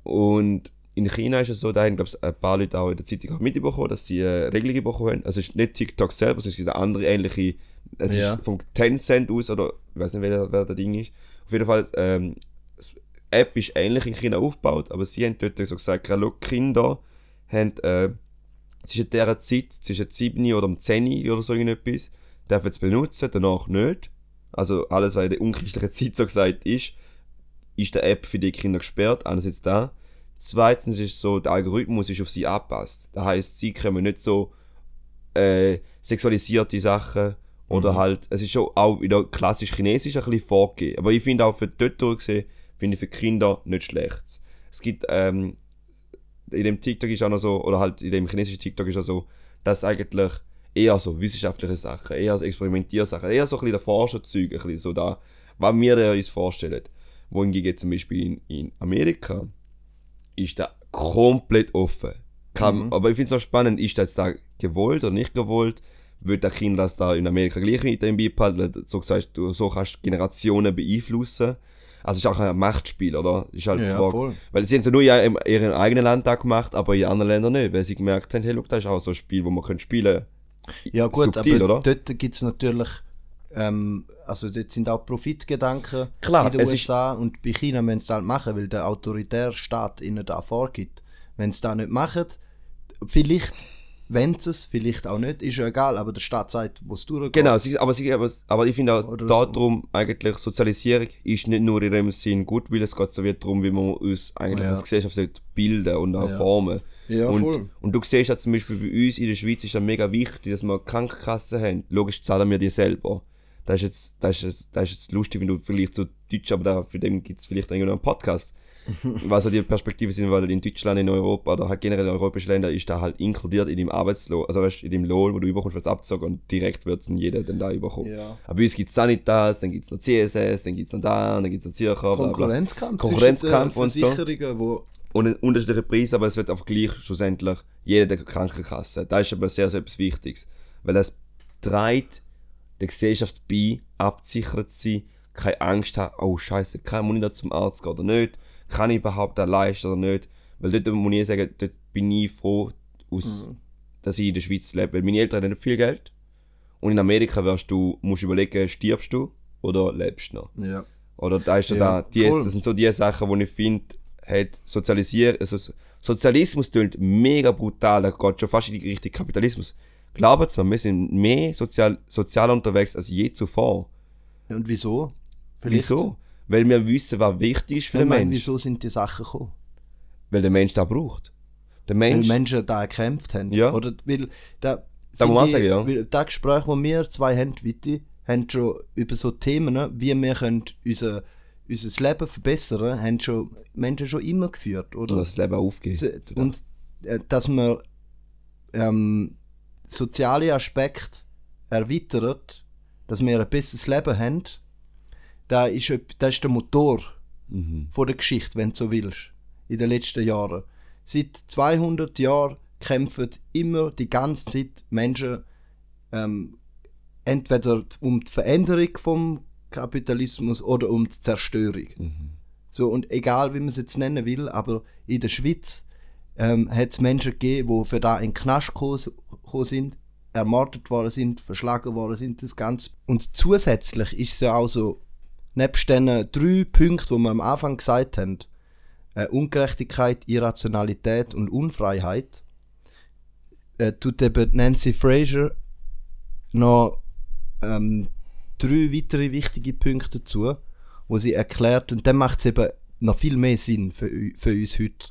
Und in China ist es so, da haben glaube ich ein paar Leute auch in der Zeitung auch mitbekommen, dass sie äh, Regelungen bekommen haben. Also es ist nicht TikTok selber, es ist eine andere ähnliche, es Ja. ist vom Tencent aus oder ich weiß nicht, wer, wer das Ding ist. Auf jeden Fall, ähm, das App ist ähnlich in China aufgebaut, aber sie haben dort so gesagt, schau, Kinder haben äh, zwischen dieser Zeit, zwischen 7 oder um 10 oder so irgendetwas, dürfen es benutzen, danach nicht. Also alles, was in der unchristlichen Zeit so gesagt ist, ist der App für die Kinder gesperrt, einerseits da. Zweitens ist so, der Algorithmus ist auf sie angepasst. Das heißt, sie kommen nicht so äh, sexualisierte Sachen oder halt, es ist schon auch wieder klassisch chinesisch ein bisschen vorgegeben. Aber ich finde auch für dort gesehen, finde ich für Kinder nicht schlecht. Es gibt, ähm, in dem TikTok ist auch noch so, oder halt in dem chinesischen TikTok ist auch so, dass eigentlich eher so wissenschaftliche Sachen, eher so Experimentiersachen, eher so ein bisschen der Forscherzeug, ein bisschen so da, was wir uns vorstellen. Wohingegen zum Beispiel in, in Amerika ist da komplett offen. Kann, Mhm. Aber ich finde es auch spannend, ist das da gewollt oder nicht gewollt? Wird der Kind das da in Amerika gleich weiterhin beibehalten? Weil du so gesagt, du so kannst du Generationen beeinflussen. Also es ist auch ein Machtspiel, oder? Ist halt Ja, Frage. voll. Weil sie haben es ja nur in ihrem eigenen Land da gemacht, aber in anderen Ländern nicht, weil sie gemerkt haben, hey, look, das ist auch so ein Spiel, wo man können spielen Ja gut, Subtil, aber oder? dort gibt es natürlich, ähm, also dort sind auch Profitgedanken Klar, in den es USA und bei China müssen sie es halt machen, weil der autoritäre Staat ihnen da vorgibt. Wenn sie das nicht machen, vielleicht wenn es, vielleicht auch nicht, ist ja egal, aber der Staat sagt, wo es durchgeht. Genau, sie, aber, sie, aber, aber ich finde auch darum, eigentlich Sozialisierung ist nicht nur in dem Sinn gut, weil es geht so wie darum, wie man uns eigentlich Ja. als Gesellschaft bilden und auch Ja. formen. Ja, und, voll. und du siehst ja zum Beispiel bei uns in der Schweiz ist das mega wichtig, dass wir Krankenkassen haben. Logisch zahlen wir die selber. Das ist jetzt, das ist das ist jetzt lustig, wenn du vielleicht so Deutsch, aber da, für den gibt es vielleicht irgendwann einen Podcast. Was so die Perspektive sind, weil in Deutschland, in Europa oder halt generell in europäischen Ländern ist da halt inkludiert in dem Arbeitslohn, also weißt, in dem Lohn, wo du überkommst als Abzug und direkt wird es jeder dann da überkommen. Ja. Aber bei uns gibt es da nicht das, dann gibt es noch CSS, dann gibt es noch da, dann gibt es noch Zürcher. Konkurrenzkampf. Konkurrenzkampf und so. Wo Und einen unterschiedlichen Preis, aber es wird einfach gleich schlussendlich jeder der Krankenkasse. Das ist aber sehr, sehr etwas Wichtiges. Weil das trägt der Gesellschaft bei, abgesichert zu sein, keine Angst haben, oh Scheiße, kann muss ich da zum Arzt gehen oder nicht? Kann ich überhaupt das leisten oder nicht? Weil dort muss ich sagen, dort bin ich froh, aus, dass ich in der Schweiz lebe. Weil meine Eltern haben nicht viel Geld. Und in Amerika wirst du, musst du überlegen, stirbst du oder lebst du noch? ja. Oder da ist ja, da, die, voll. das sind so die Sachen, wo ich finde, hat Sozialisier also So- Sozialismus tönt mega brutal, da geht schon fast in die Richtung Kapitalismus. Glaubt mir, wir sind mehr sozial, sozial unterwegs als je zuvor. Und wieso? Wieso? Weil wir wissen, was wichtig ist für den meine, Mensch. wieso sind die Sachen gekommen? Weil der Mensch das braucht. Der Weil Mensch, Menschen da gekämpft haben. Ja. Oder weil da, Da muss man sagen, ich, weil Das Gespräch, das wir zwei haben, Witti, haben schon über so Themen, ne, wie wir können unser, unser Leben verbessern haben schon Menschen schon immer geführt, oder? dass das Leben aufgeht. Und äh, dass man ähm, soziale Aspekte erweitert, dass wir ein besseres Leben haben, da ist, das ist der Motor Mhm. von der Geschichte, wenn du so willst, in den letzten Jahren. Seit 200 Jahren kämpfen immer die ganze Zeit Menschen ähm, entweder um die Veränderung vom Kapitalismus oder um die Zerstörung. Mhm. So, und egal wie man es jetzt nennen will, aber in der Schweiz ähm, hat es Menschen gegeben, die für da in den Knast gekommen sind, ermordet worden sind, verschlagen worden sind, das Ganze. Und zusätzlich ist es ja auch so, nebst den drei Punkten, die wir am Anfang gesagt haben, äh, Ungerechtigkeit, Irrationalität und Unfreiheit, äh, tut eben Nancy Fraser noch ähm, drei weitere wichtige Punkte dazu, wo sie erklärt, und dann macht es eben noch viel mehr Sinn für, für uns heute,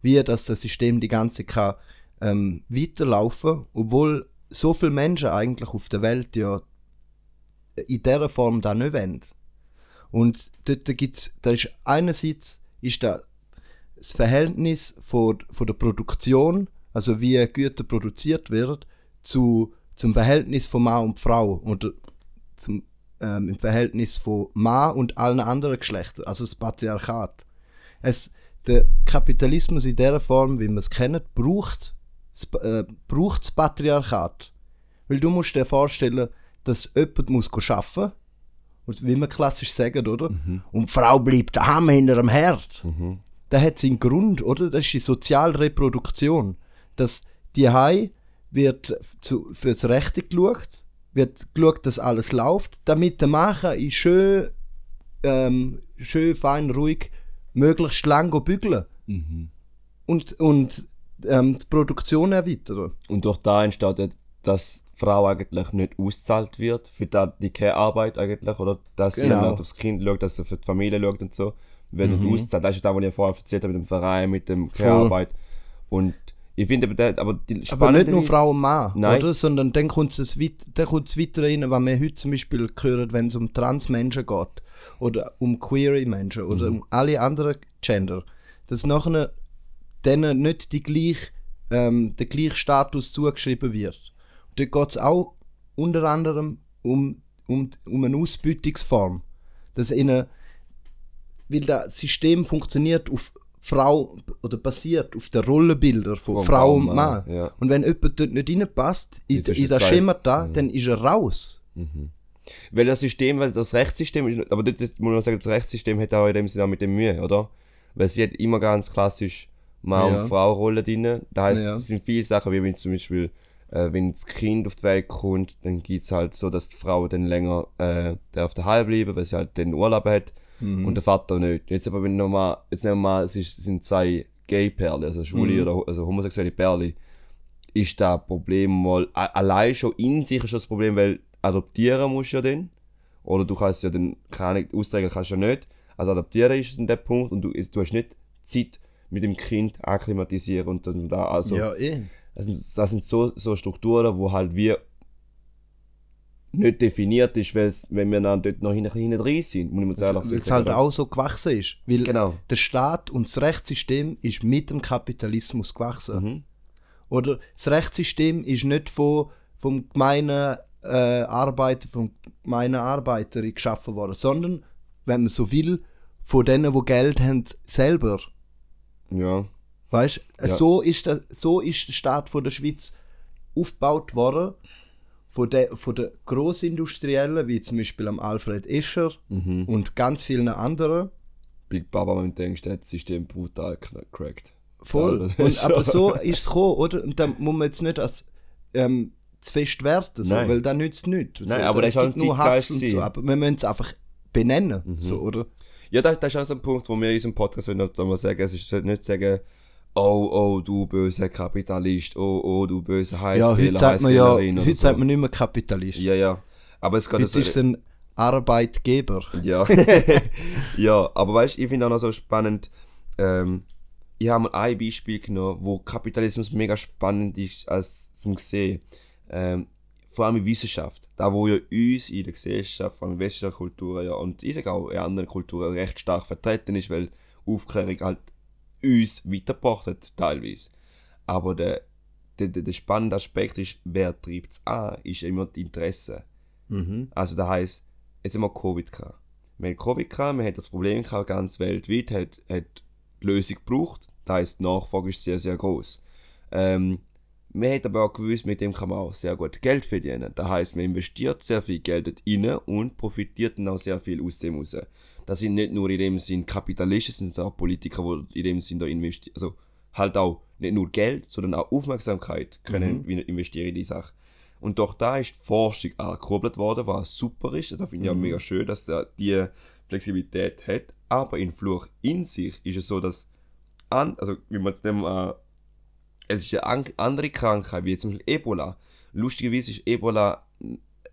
wie dass das System die ganze kann ähm, weiterlaufen, obwohl so viele Menschen eigentlich auf der Welt ja in dieser Form da nicht wollen. Und dort gibt's, da ist einerseits ist da das Verhältnis von, von der Produktion, also wie Güter produziert wird, zu, zum Verhältnis von Mann und Frau oder zum, ähm, im Verhältnis von Mann und allen anderen Geschlechtern, also das Patriarchat. Es, der Kapitalismus in der Form, wie wir es kennen, braucht äh, braucht das Patriarchat. Weil du musst dir vorstellen, dass jemand muss arbeiten muss, wie wir klassisch sagen, oder? Und die Frau bleibt daheim hinter dem Herd. Mhm. Der hat seinen Grund, oder? Das ist die Sozialreproduktion. Dass die Hai wird zu, fürs Rechte geschaut, wird geschaut, dass alles läuft, damit der Macher ist schön, ähm, schön, fein, ruhig, möglichst lang bügeln Mhm. und, und ähm, die Produktion erweitern. Und durch da entsteht, die Frau eigentlich nicht auszahlt wird für die Care-Arbeit eigentlich, oder dass Genau. halt aufs Kind schaut, dass sie für die Familie schaut und so, wird Mhm. nicht auszahlt. Das ist ja das, was ich vorher erzählt habe mit dem Verein, mit dem Care-Arbeit. Und ich finde aber, aber die Aber nicht nur Frau und Mann, Nein. oder? Sondern dann kommt es weiter rein, was wir heute zum Beispiel hören, wenn es um Transmenschen geht. Oder um Query-Menschen oder Mhm. um alle anderen Gender. Dass nachher denen nicht die gleich, ähm, der gleiche Status zugeschrieben wird. Dort geht es auch unter anderem um, um, um eine Ausbeutungsform. Dass ihnen, weil das System funktioniert auf Frau oder basiert auf den Rollenbildern von Von Frau und Mann, Mann. ja. Und wenn jemand dort nicht reinpasst, in, in das. Schema da, Mhm. dann ist er raus. Weil das System, weil das Rechtssystem, aber dort dort muss man sagen, das Rechtssystem hat auch in dem Sinne auch mit dem Mühe, oder? Weil sie hat immer ganz klassisch Mann- Ja. und Frau-Rolle drin. Das heißt, Ja. es sind viele Sachen, wie wenn zum Beispiel, äh, wenn das Kind auf die Welt kommt, dann gibt es halt so, dass die Frau dann länger äh, darf daheim bleiben, weil sie halt den Urlaub hat Mhm. und der Vater nicht. Jetzt aber wenn nochmal, jetzt nehmen wir mal, es ist, sind zwei Gay-Perle, also schwule Mhm. oder also homosexuelle Perle. ist das Problem mal, allein schon in sich ist das Problem, weil adoptieren musst du ja dann. Oder du kannst ja dann, keine austragen kannst du ja nicht. Also adoptieren ist dann der Punkt und du, du hast nicht Zeit mit dem Kind akklimatisieren und dann da, also. ja, eh. Das sind, das sind so, so Strukturen, wo halt wir nicht definiert ist, weil's- wenn wir dann dort noch hinten hinten drin sind, muss mir ehrlich Weil es sagen. halt auch so gewachsen ist. Weil Genau. der Staat und das Rechtssystem ist mit dem Kapitalismus gewachsen. Mhm. Oder das Rechtssystem ist nicht von, vom gemeinen äh, Arbeiter, vom gemeinen Arbeiter geschaffen worden, sondern, wenn man so will, von denen, die Geld haben, selber. Ja. Weißt Ja. so, ist der, so ist der Staat von der Schweiz aufgebaut worden. Von den von der Grossindustriellen, wie zum Beispiel am Alfred Escher Mhm. und ganz vielen anderen. Big Baba, wenn du denkst, der hat das System brutal cracked. Voll. Ja, Und, aber so ist es gekommen, oder? Und da muss man jetzt nicht als ähm, zu fest werten, so, Nein. weil das nützt nichts. So, Nein, aber da das ist auch ein nur Hass und so. Aber wir müssen es einfach benennen, so, oder? Ja, das, das ist auch so ein Punkt, wo wir in unserem Podcast noch mal sagen, es ist nicht sagen, oh, oh, du böser Kapitalist, oh, oh, du böser Ja, Heißwähler, heute sagt man ja, heute sagt man nicht mehr Kapitalist. Ja, ja. Aber es geht heute ist es ein Arbeitgeber. Ja. ja, aber weißt du, ich finde auch noch so spannend, ähm, ich habe mal ein Beispiel genommen, wo Kapitalismus mega spannend ist als zum sehen. Ähm, vor allem in Wissenschaft. Da wo ja uns in der Gesellschaft, vor allem in westlichen Kulturen ja, und ich sage auch in anderen Kulturen recht stark vertreten ist, weil Aufklärung halt uns weitergebracht hat, teilweise. Aber der, der, der, spannende Aspekt ist, wer treibt es an, ist immer das Interesse. Mhm. Also das heisst, jetzt haben wir Covid gehabt. Wir haben Covid gehabt, wir haben das Problem gehabt, ganz weltweit hat, hat die Lösung gebraucht. Das heisst, die Nachfrage ist sehr, sehr groß. Ähm, wir haben aber auch gewusst, mit dem kann man auch sehr gut Geld verdienen. Das heisst, man investiert sehr viel Geld dort rein und profitiert dann auch sehr viel aus dem raus. Das sind nicht nur in dem Sinn Kapitalisten, sondern auch Politiker, die in dem Sinn da investieren. Also halt auch nicht nur Geld, sondern auch Aufmerksamkeit können investieren in die Sache. Und doch da ist die Forschung angekurbelt worden, was super ist. Da finde ich auch mega schön, dass der die Flexibilität hat. Aber in Fluch in sich ist es so, dass, an, also wie man jetzt nehmen, äh, es ist eine an, andere Krankheit, wie zum Beispiel Ebola. Lustigerweise ist Ebola,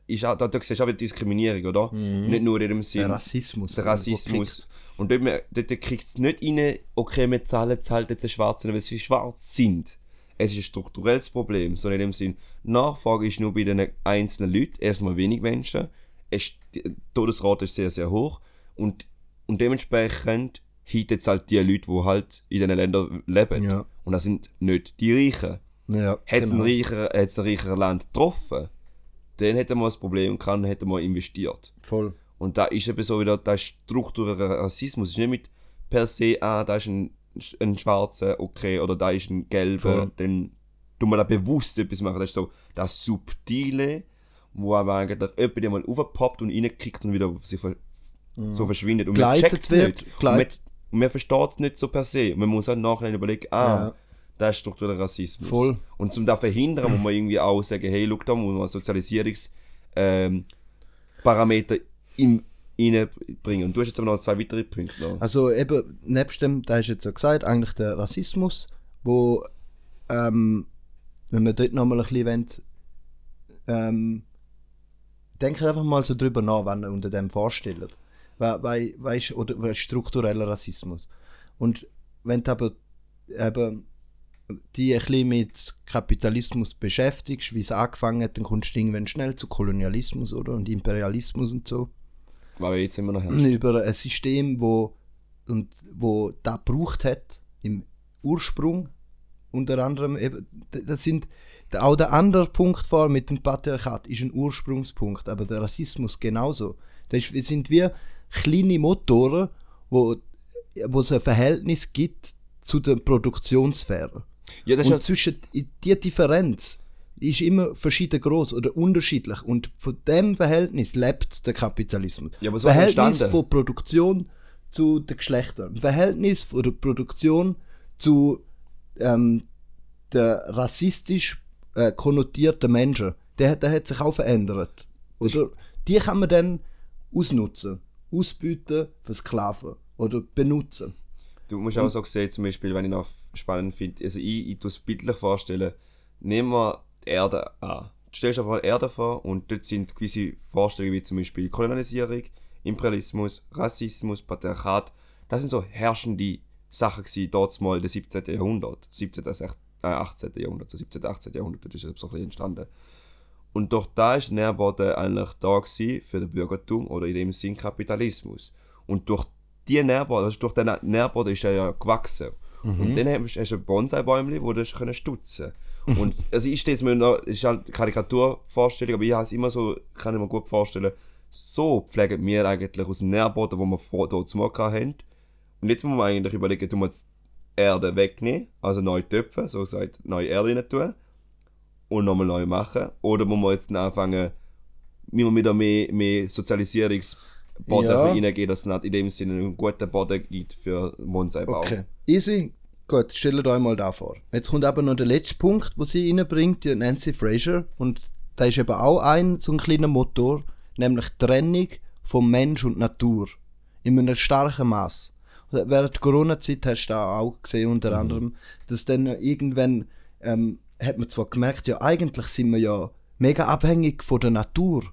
ist auch, da, da siehst du auch wieder Diskriminierung, oder? Nicht nur in dem Sinn Der Rassismus. der Rassismus. Und dort, dort kriegt es nicht rein, okay, wir zahlen jetzt halt jetzt den Schwarzen, weil sie schwarz sind. Es ist ein strukturelles Problem, so in dem Sinn. Nachfrage ist nur bei den einzelnen Leuten, erstmal wenig Menschen. Es, die Todesrate ist sehr, sehr hoch. Und, und dementsprechend hit jetzt halt die Leute, die halt in diesen Ländern leben. Ja. Und das sind nicht die Reichen. Ja, Hätte es genau. ein, reicher, hat's ein reicherer Land getroffen, dann hätte man das Problem gehabt, dann hätte man investiert. Voll. Und da ist eben so wieder, da ist struktureller Rassismus. Es ist nicht mit per se, ah, da ist ein, ein Schwarzer, okay, oder da ist ein Gelber, Voll. dann tun wir da bewusst etwas machen. Das ist so das Subtile, wo aber eigentlich jemand mal aufpoppt und reinkickt und wieder sich ver so verschwindet. Und man Geleitet checkt's wird, nicht. Und man, und man versteht es nicht so per se. Und man muss halt nachher überlegen, ah, Ja. Das ist struktureller Rassismus. Voll. Und zum das verhindern, muss man irgendwie auch sagen, hey, schau, da muss man Sozialisierungs ähm, im reinbringen. Und du hast jetzt aber noch zwei weitere Punkte. Noch. Also eben, nebst dem, da hast du jetzt ja gesagt, eigentlich der Rassismus, wo, ähm, wenn wir dort nochmal ein bisschen wollen, ähm, denkt einfach mal so drüber nach, was ihr unter dem vorstellt. Weil, weißt, oder struktureller Rassismus. Und wenn du aber eben die ein bisschen mit Kapitalismus beschäftigst, wie es angefangen hat, dann kommst du irgendwann schnell zu Kolonialismus oder und Imperialismus und so Weil wir jetzt immer noch haben. über ein System, wo und wo da gebraucht hat im Ursprung unter anderem eben das sind auch der andere Punkt vor mit dem Patriarchat ist ein Ursprungspunkt, aber der Rassismus genauso. Das wir sind wie kleine Motoren, wo wo es ein Verhältnis gibt zu der Produktionssphäre. Ja, das ist Und halt, zwischen die Differenz ist immer verschieden groß oder unterschiedlich und von dem Verhältnis lebt der Kapitalismus. Ja, aber so ist Verhältnis von Produktion zu den Geschlechtern, Verhältnis von der Produktion zu ähm, der rassistisch äh, konnotierten Menschen. Der, der hat sich auch verändert. Oder die kann man dann ausnutzen, ausbieten, versklaven oder benutzen. Du musst auch so sehen, zum Beispiel, wenn ich noch spannend finde, also ich, ich tue es bildlich vorstellen, nehmen wir die Erde an. Du stellst einfach mal Erde vor und dort sind gewisse Vorstellungen wie zum Beispiel Kolonialisierung, Imperialismus, Rassismus, Patriarchat. Das sind so herrschende Sachen gewesen, dort mal im 17. Jahrhundert. 17. äh, 18. Jahrhundert, so 17. 18. Jahrhundert, das ist so ein bisschen entstanden. Und durch da ist der Nährboden eigentlich da gewesen für den Bürgertum oder in dem Sinn Kapitalismus. Und durch die Nährboden, also durch den Nährboden ist er ja gewachsen. Und dann hast du ein Bonsai-Bäumchen, wo du können stutzen Und also ich stehe es mir noch, es ist halt eine Karikaturvorstellung, aber ich habe es immer so, kann ich mir gut vorstellen, so pflegen wir eigentlich aus dem Nährboden, wo wir vor dort zum haben. Und jetzt muss man eigentlich überlegen, tun wir jetzt Erde wegnehmen, also neu töpfen, so sagt, neue Erde rein tun und nochmal neu machen. Oder muss man jetzt anfangen, müssen wir wieder mehr, mehr Sozialisierungsboden Ja. für dass es nicht in dem Sinne einen guten Boden gibt für Bonsai-Bau. Okay. Easy. Gut, stellt euch mal da vor. Jetzt kommt aber noch der letzte Punkt, wo sie reinbringt, die Nancy Fraser. Und da ist eben auch ein so ein kleiner Motor, nämlich Trennung von Mensch und Natur. In einem starken Maß. Während der Corona-Zeit hast du da auch gesehen, unter anderem, dass dann irgendwann ähm, hat man zwar gemerkt, ja, eigentlich sind wir ja mega abhängig von der Natur.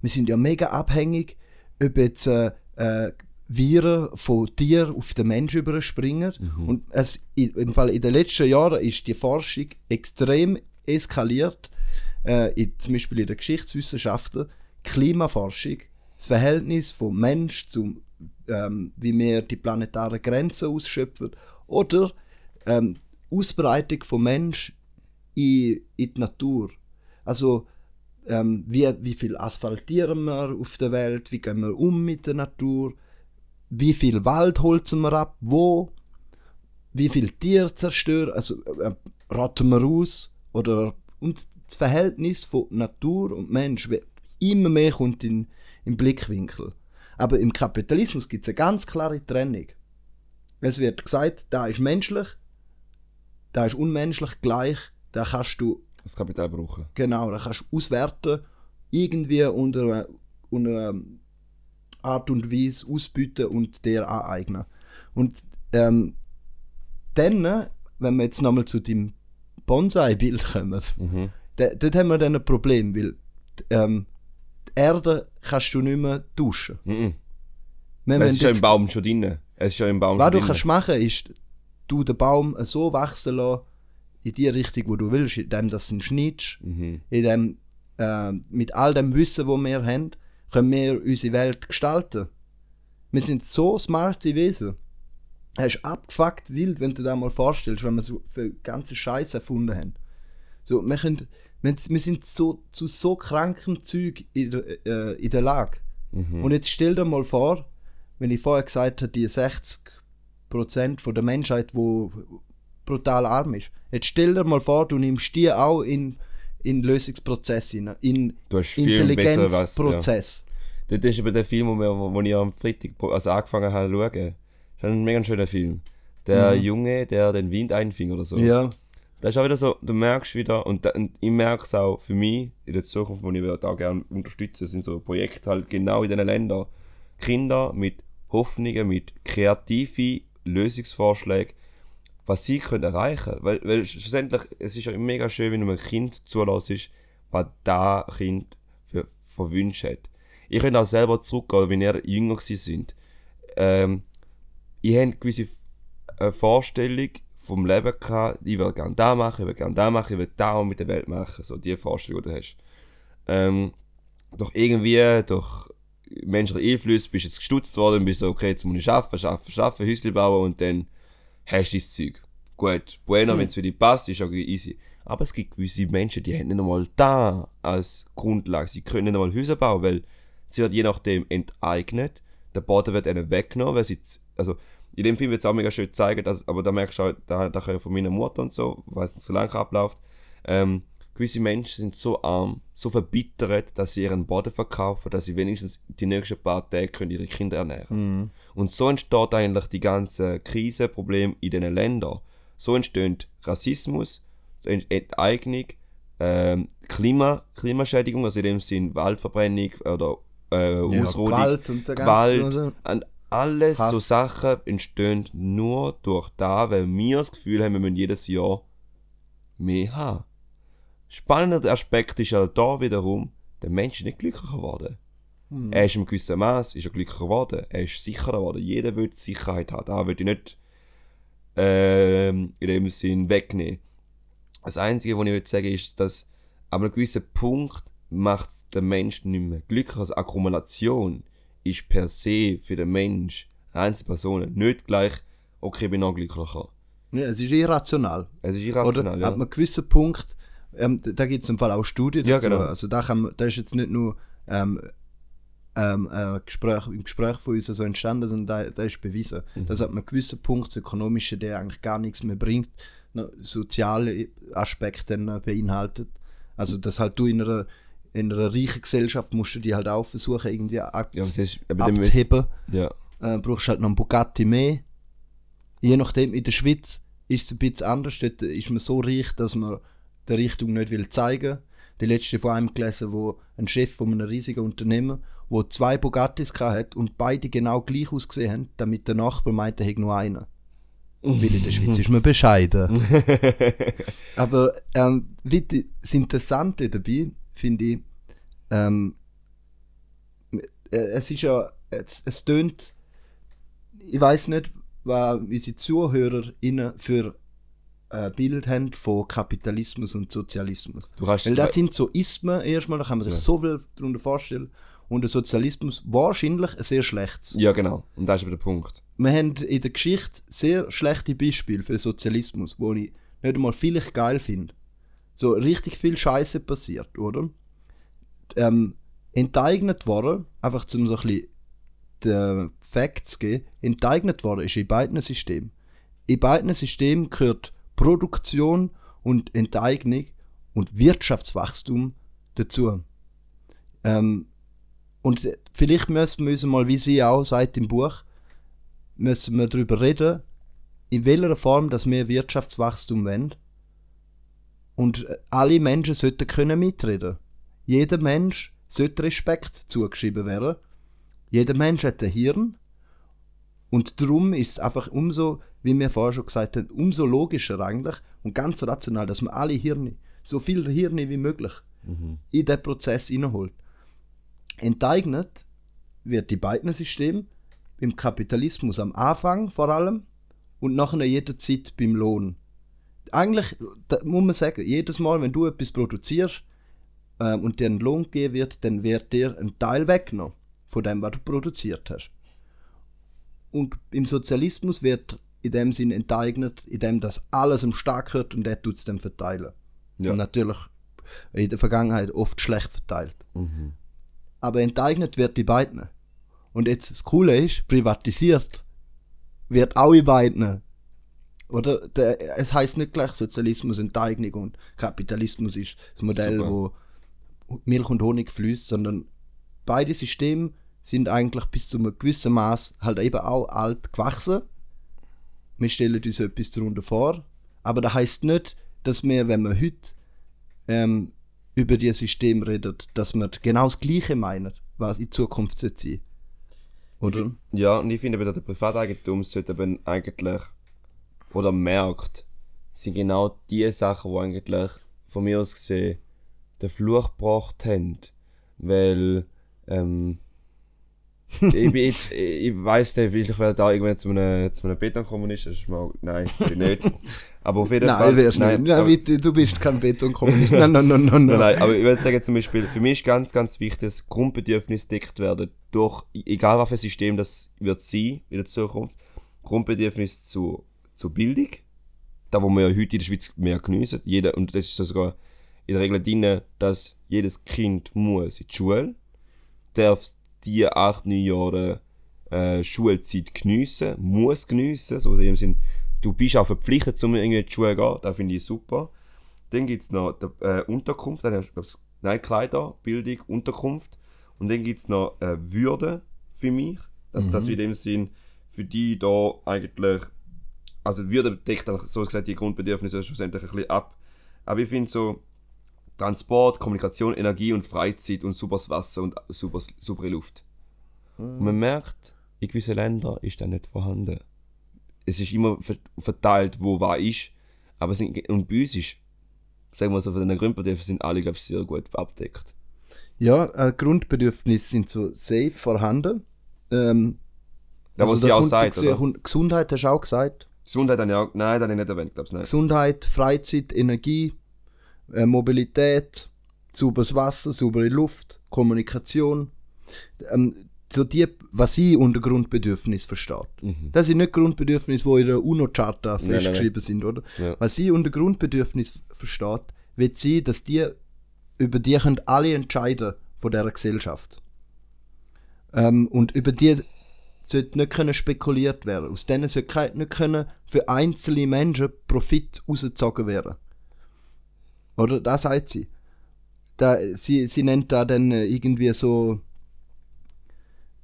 Wir sind ja mega abhängig, ob jetzt äh, äh, Viren von Tier auf den Mensch überspringen. Und es, im Fall in den letzten Jahren ist die Forschung extrem eskaliert. Äh, in, zum Beispiel in den Geschichtswissenschaften, Klimaforschung, das Verhältnis vom Mensch zum, ähm, wie wir die planetaren Grenzen ausschöpfen, oder ähm, Ausbreitung vom Mensch in, in die Natur. Also ähm, wie, wie viel asphaltieren wir auf der Welt, wie gehen wir um mit der Natur, wie viel Wald holzen wir ab, wo, wie viel Tiere zerstören, also äh, rotten wir aus? Oder und das Verhältnis von Natur und Mensch immer mehr kommt in, im Blickwinkel. Aber im Kapitalismus gibt es eine ganz klare Trennung. Es wird gesagt, da ist menschlich, da ist unmenschlich gleich, da kannst du Das Kapital brauchen. Genau, da kannst du auswerten, irgendwie unter, einer- unter einer Art und Weise ausbieten und dir aneignen. Und ähm, dann, wenn wir jetzt nochmal zu dem Bonsai-Bild kommen, Mhm. dort haben wir dann ein Problem, weil ähm, die Erde kannst du nicht mehr tauschen. Mhm. Müssen es ist ja im Baum schon drin. Es ist ja im Baum was du drin. kannst machen, ist, du den Baum so wachsen lassen, in die Richtung, wo du willst, indem das ihn schneidest, Mhm. in dem, äh, mit all dem Wissen, wo wir haben, können wir unsere Welt gestalten. Wir sind so smarte Wesen. Es ist abgefuckt wild, wenn du dir das mal vorstellst, wenn wir so viel ganze Scheiße erfunden haben. So, wir, können, wir, wir sind so, zu so krankem Zeug in der, äh, in der Lage. Mhm. Und jetzt stell dir mal vor, wenn ich vorher gesagt habe, die 60% von der Menschheit, wo brutal arm ist. Jetzt stell dir mal vor, du nimmst die auch in, in Lösungsprozess in besser was. Ja. Intelligenzprozess. Das ist eben der Film, wo, wo ich am Freitag also angefangen habe zu schauen. Das ist ein mega schöner Film. Der Junge, der den Wind einfing oder so. Mhm. Ja. Das ist auch wieder so, du merkst wieder, und, da, und ich merke es auch für mich in der Zukunft, wo ich würde da gerne unterstützen, sind so Projekte halt genau in diesen Ländern. Kinder mit Hoffnungen, mit kreativen Lösungsvorschlägen, was sie können erreichen Weil, weil schlussendlich, es ist ja mega schön, wenn du einem Kind zulässt, was da Kind für, für Wünsche hat. Ich könnte auch selber zurückgehen, wenn ihr jünger sind. Ähm, ich habe gewisse eine Vorstellung vom Leben gehabt, ich will gerne da machen, ich will gerne da machen, ich will da mit der Welt machen, so die Vorstellung, die du hast. Ähm, doch irgendwie, durch menschliche Einflüsse bist du jetzt gestutzt worden und bist so, okay, jetzt muss ich arbeiten, arbeiten, arbeiten, Häuschen bauen und dann hast du dein Zeug. Gut, bueno, wenn es für dich passt, ist auch easy. Aber es gibt gewisse Menschen, die haben nicht einmal da als Grundlage. Sie können nicht einmal Häuser bauen, weil sie wird je nachdem enteignet. Der Boden wird ihnen weggenommen, weil sie, also in dem Film wird es auch mega schön zeigen, dass, aber da merkst du auch, da, da ich von meiner Mutter und so, weiß nicht so lange abläuft, ähm, gewisse Menschen sind so arm, so verbittert, dass sie ihren Boden verkaufen, dass sie wenigstens die nächsten paar Tage können ihre Kinder ernähren Und so entsteht eigentlich die ganze Krise, Problem in diesen Ländern. So entsteht Rassismus, so ent- Enteignung, ähm, Klima, Klimaschädigung, also in dem Sinn Waldverbrennung oder äh, Ja, Ausrodung, Gewalt und Gewalt oder? und alles Hass. so Sachen entstehen nur durch da, weil wir das Gefühl haben, wir müssen jedes Jahr mehr haben. Spannende Aspekt ist ja da wiederum, der Mensch ist nicht glücklicher geworden. Hm. Er ist im gewissen Maß ist er glücklicher geworden. Er ist sicherer geworden. Jeder will Sicherheit haben. Da würde ich nicht ähm, in dem Sinn wegnehmen. Das Einzige, was ich würde sagen, ist, dass an einem gewissen Punkt macht der Mensch nicht mehr glücklich. Also Akkumulation ist per se für den Mensch, Einzelpersonen, nicht gleich, okay, ich bin noch glücklicher. Ja, es ist irrational. Es ist irrational, Oder ja. ab einem gewissen Punkt, ähm, da gibt es im Fall auch Studien Ja, dazu. genau. Also da, kann da ist jetzt nicht nur ähm, ähm, äh, Gespräch, im Gespräch von uns so entstanden, sondern da, da ist bewiesen, Mhm. dass ab einem gewissen Punkt das Ökonomische der eigentlich gar nichts mehr bringt, soziale Aspekte äh, beinhaltet. Also dass halt du in einer, in einer reichen Gesellschaft musst du die halt auch versuchen irgendwie ab, Ja, ist, abzuheben ja. äh, brauchst halt noch einen Bugatti mehr. Je nachdem, in der Schweiz ist es ein bisschen anders. Dort ist man so reich, dass man der Richtung nicht will zeigen. Die letzte von einem gelesen, wo ein Chef von einem riesigen Unternehmen, wo zwei Bugattis hat und beide genau gleich ausgesehen haben, damit der Nachbar meinte, er hätte nur einen. Weil in der Schweiz ist man bescheiden. Aber ähm, das Interessante dabei finde ich, ähm, äh, es ist ja, es, es tönt, ich weiß nicht, was unsere ZuhörerInnen für äh, Bild haben von Kapitalismus und Sozialismus. Du kannst Weil das sind so Ismen erstmal, da kann man sich Ja. so viel darunter vorstellen. Und der Sozialismus wahrscheinlich ein sehr schlechtes. ja, genau. Und das ist aber der Punkt. Wir haben in der Geschichte sehr schlechte Beispiele für Sozialismus, wo ich nicht einmal vielleicht geil finde. So richtig viel Scheiße passiert, oder? Ähm, enteignet worden, einfach zum so ein bisschen die Facts zu geben, enteignet worden ist in beiden Systemen. In beiden Systemen gehört Produktion und Enteignung und Wirtschaftswachstum dazu. Ähm, und vielleicht müssen wir uns mal, wie sie auch sagt im Buch, müssen wir darüber reden, in welcher Form dass wir Wirtschaftswachstum wollen. Und äh, alle Menschen sollten können mitreden. Jeder Mensch sollte Respekt zugeschrieben werden. Jeder Mensch hat ein Hirn. Und darum ist es einfach umso, wie wir vorher schon gesagt haben, umso logischer eigentlich und ganz rational, dass man alle Hirne, so viel Hirne wie möglich, in den Prozess hineinholt. Enteignet wird die beiden Systeme im Kapitalismus am Anfang vor allem und nachher jederzeit beim Lohn. Eigentlich muss man sagen, jedes Mal, wenn du etwas produzierst ähm, und dir ein Lohn gegeben wird, dann wird dir ein Teil weggenommen von dem, was du produziert hast. Und im Sozialismus wird in dem Sinn enteignet, in dem das alles im Staat gehört und der tut es dann verteilen. Ja. Und natürlich in der Vergangenheit oft schlecht verteilt. Mhm. Aber enteignet wird die beiden. Und jetzt das Coole ist, privatisiert wird auch in beiden. Oder der, es heißt nicht gleich Sozialismus, Enteignung und Kapitalismus ist das Modell, Super. wo Milch und Honig fließt, sondern beide Systeme sind eigentlich bis zu einem gewissen Maß halt eben auch alt gewachsen. Wir stellen uns etwas darunter vor, aber das heißt nicht, dass wir, wenn wir heute ähm, über dieses System redet, dass wir genau das Gleiche meinen, was in Zukunft sein sollte. Oder? Ja, und ich finde aber, der Privateigentum sollte eben eigentlich, oder Markt, sind genau die Sachen, die eigentlich von mir aus gesehen den Fluch gebracht haben. Weil, ähm, ich bin jetzt, ich weiß nicht, ich werde da irgendwann zu einem, zu einem Betonkommunist, das ist mal, nein, bin ich nicht. Aber auf jeden Fall. Nein, wärst nicht. Nein, aber- wie, du, du bist kein Betonkommunist. nein, nein, nein, nein, Nein, nein. nein, aber ich würde sagen zum Beispiel, für mich ist ganz, ganz wichtig, dass Grundbedürfnisse deckt werden durch, egal was für ein System das wird sein in der Zukunft, Grundbedürfnisse zu, zu Bildung, da wo wir ja heute in der Schweiz mehr geniessen, jeder, und das ist so sogar in der Regel drin, dass jedes Kind muss in die Schule, darf die acht, neun Jahre äh, Schulzeit geniessen, muss geniessen, so in dem Sinn, du bist auch verpflichtet, um irgendwie in die Schule zu gehen, das finde ich super. Dann gibt es noch die äh, Unterkunft, dann hast du, nein, Kleider, Bildung, Unterkunft. Und dann gibt es noch äh, Würde für mich. Dass das in dem Sinn für die da eigentlich. Also Würde deckt dann so gesagt die Grundbedürfnisse schlussendlich ein bisschen ab. Aber ich finde so Transport, Kommunikation, Energie und Freizeit und sauberes Wasser und super, saubere Luft. Und man merkt, in gewissen Ländern ist das nicht vorhanden. Es ist immer ver- verteilt, wo was ist. Aber es sind, und bei uns ist sagen wir so, von den Grundbedürfnissen sind alle, glaube ich, sehr gut abdeckt. Ja, äh, Grundbedürfnisse sind so safe vorhanden. Ähm, Ja, was also sie da auch sagt, oder? Gesundheit hast du auch gesagt. Gesundheit habe ich auch, nein, das habe ich nicht erwähnt, glaube ich, nein. Gesundheit, Freizeit, Energie, äh, Mobilität, sauberes Wasser, saubere Luft, Kommunikation. Ähm, so die, was sie unter Grundbedürfnis versteht. Mhm. Das sind nicht Grundbedürfnisse, die in der UNO-Charta nein, nein. festgeschrieben sind, oder? Ja. Was sie unter Grundbedürfnis versteht, wird sie, dass die über die können alle entscheiden von dieser Gesellschaft. Ähm, und über die sollte nicht können spekuliert werden. Aus denen sollte nicht können für einzelne Menschen Profit rausgezogen werden. Oder? Das sagt sie. Da, sie, sie nennt da dann äh, irgendwie so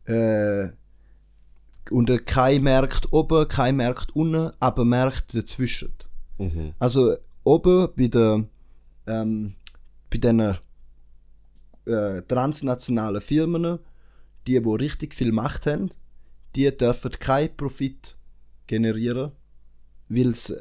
äh, unter kein Markt oben, kein Markt unten, aber Märkte dazwischen. Mhm. Also oben bei der ähm, bei den äh, transnationalen Firmen, die wo richtig viel Macht haben, die dürfen keinen Profit generieren, weil es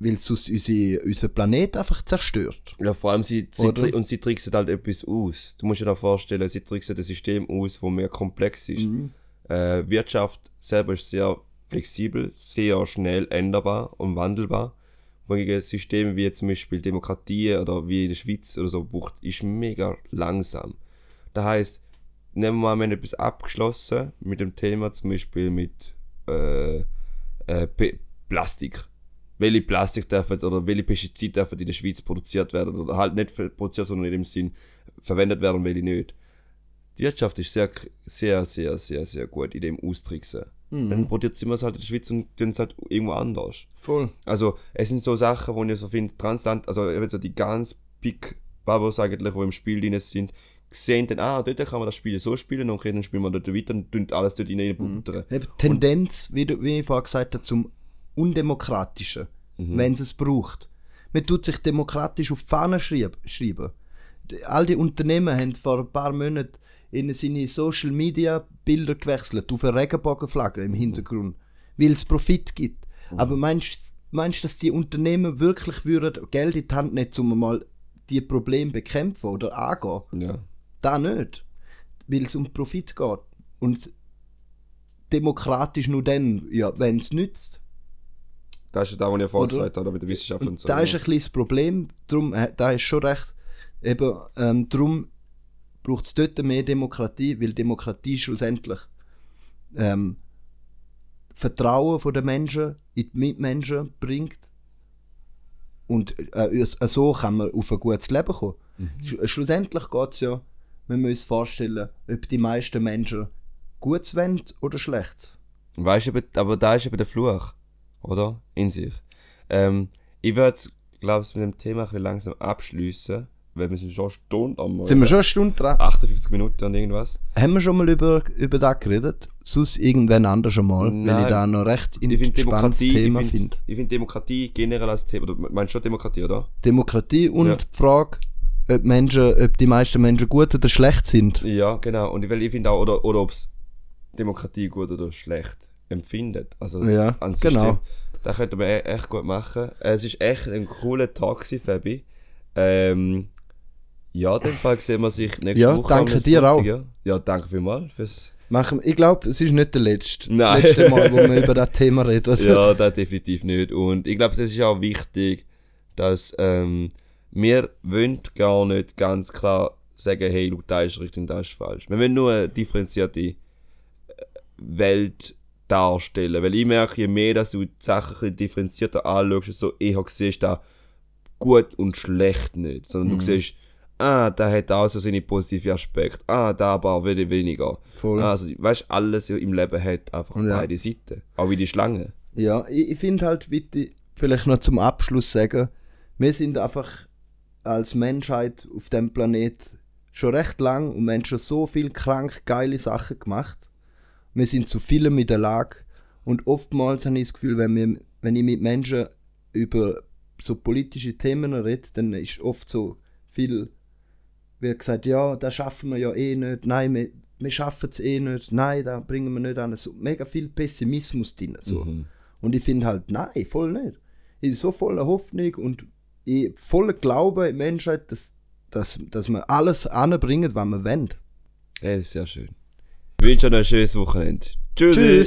weil es sonst unsere, unseren Planet einfach zerstört. Ja, vor allem, sie, sie, und sie tricksen halt etwas aus. Du musst dir da vorstellen, sie tricksen ein System aus, das mehr komplex ist. Mhm. Äh, Wirtschaft selber ist sehr flexibel, sehr schnell änderbar und wandelbar. Wohingegen Systeme wie zum Beispiel Demokratie oder wie in der Schweiz oder so braucht, ist mega langsam. Das heißt, nehmen wir mal, wir haben etwas abgeschlossen mit dem Thema, zum Beispiel mit äh, äh, Plastik. Welche Plastik dürfen oder welche Pestizide dürfen in der Schweiz produziert werden oder halt nicht produziert, sondern in dem Sinn verwendet werden und welche nicht. Die Wirtschaft ist sehr, sehr, sehr, sehr, sehr gut in dem Austricksen. Dann produzieren wir es halt in der Schweiz und tun es halt irgendwo anders. Voll. Also, es sind so Sachen, wo ich so finde, Transland, also eben so die ganz Big Bubbles eigentlich, die im Spiel drin sind, sehen dann, ah, dort kann man das Spiel so spielen und dann spielen wir dort weiter und tun alles dort buttern. Eben Tendenz, wie, du, wie ich vorher gesagt habe, zum Undemokratischen, wenn es es braucht. Man tut sich demokratisch auf die Fahne schreiben. All die Unternehmen haben vor ein paar Monaten in seine Social Media Bilder gewechselt auf eine Regenbogenflagge im Hintergrund, weil es Profit gibt. Aber meinst meinst du, dass die Unternehmen wirklich würden Geld in die Hand nehmen, um mal die Probleme bekämpfen oder angehen? Ja. Da nicht. Weil es um Profit geht. Und demokratisch nur dann, ja, wenn es nützt. Das ist ja da, was ich vorhin gesagt habe, mit der Wissenschaft und, Und so. da ist ein bisschen das Problem. Drum, äh, da ist schon recht. Eben, ähm, darum braucht es dort mehr Demokratie, weil Demokratie schlussendlich ähm, Vertrauen von den Menschen in die Mitmenschen bringt. Und äh, äh, so kann man auf ein gutes Leben kommen. Sch schlussendlich geht es ja, wir müssen uns vorstellen, ob die meisten Menschen Gutes wollen oder Schlechtes. Weißt du, aber da ist eben der Fluch, oder? In sich. Ähm, ich würde, glaube ich, mit dem Thema ein bisschen langsam abschließen, weil wir sind schon eine Stunde am Sind wir schon eine Stunde dran? 58 Minuten und irgendwas. Haben wir schon mal über, über das geredet? Sonst irgendwann anders schon mal, weil Nein. ich da noch recht Ich finde interessantes Demokratie, Thema ich finde. finde find Demokratie generell als Thema, oder meinst du schon Demokratie, oder? Demokratie und Ja. die Frage, ob, Menschen, ob die meisten Menschen gut oder schlecht sind. Ja, genau. Und ich, ich finde auch, oder, oder ob es Demokratie gut oder schlecht empfindet. Also Ja, an System. genau. Das könnte man e- echt gut machen. Äh, Es ist echt ein cooler Tag, Fabi. Ähm, ja, in dem Fall sehen wir sich nächste Ja, Woche. danke dir Sonntag, auch. Ja, danke vielmals fürs. Machen, ich glaube, es ist nicht der letzte. Nein. Das letzte Mal, wo wir über das Thema reden. Ja, das definitiv nicht. Und ich glaube, es ist auch wichtig, dass ähm, wir wollen gar nicht ganz klar sagen, hey, das ist richtig und das ist falsch. Wir wollen nur eine differenzierte äh, Welt darstellen. Weil ich merke, je mehr dass du die Sachen ein differenzierter anschaust, so eher siehst da gut und schlecht nicht. Sondern Mhm. du siehst, ah, da hat auch so seine positiven Aspekte. Ah, da aber wieder weniger. Voll. Also, weißt du, alles im Leben hat einfach Ja. beide Seiten. Auch wie die Schlange. Ja, ich, ich finde halt wichtig, vielleicht noch zum Abschluss sagen, wir sind einfach als Menschheit auf dem Planet schon recht lang und wir haben schon so viel krank geile Sachen gemacht. Wir sind zu vielem in der Lage und oftmals habe ich das Gefühl, wenn, wir, wenn ich mit Menschen über so politische Themen rede, dann ist oft so viel, wird gesagt, ja, das schaffen wir ja eh nicht, nein, wir, wir schaffen es eh nicht, nein, da bringen wir nicht an. So mega viel Pessimismus drin. So. Mhm. Und ich finde halt, nein, voll nicht. Ich bin so voller Hoffnung und ich voller Glaube in die Menschheit, dass, dass, dass wir alles anbringen, was wir wollen. Ja, das ist sehr schön. Wünsche euch ein schönes Wochenende. Tschüss. Tschüss.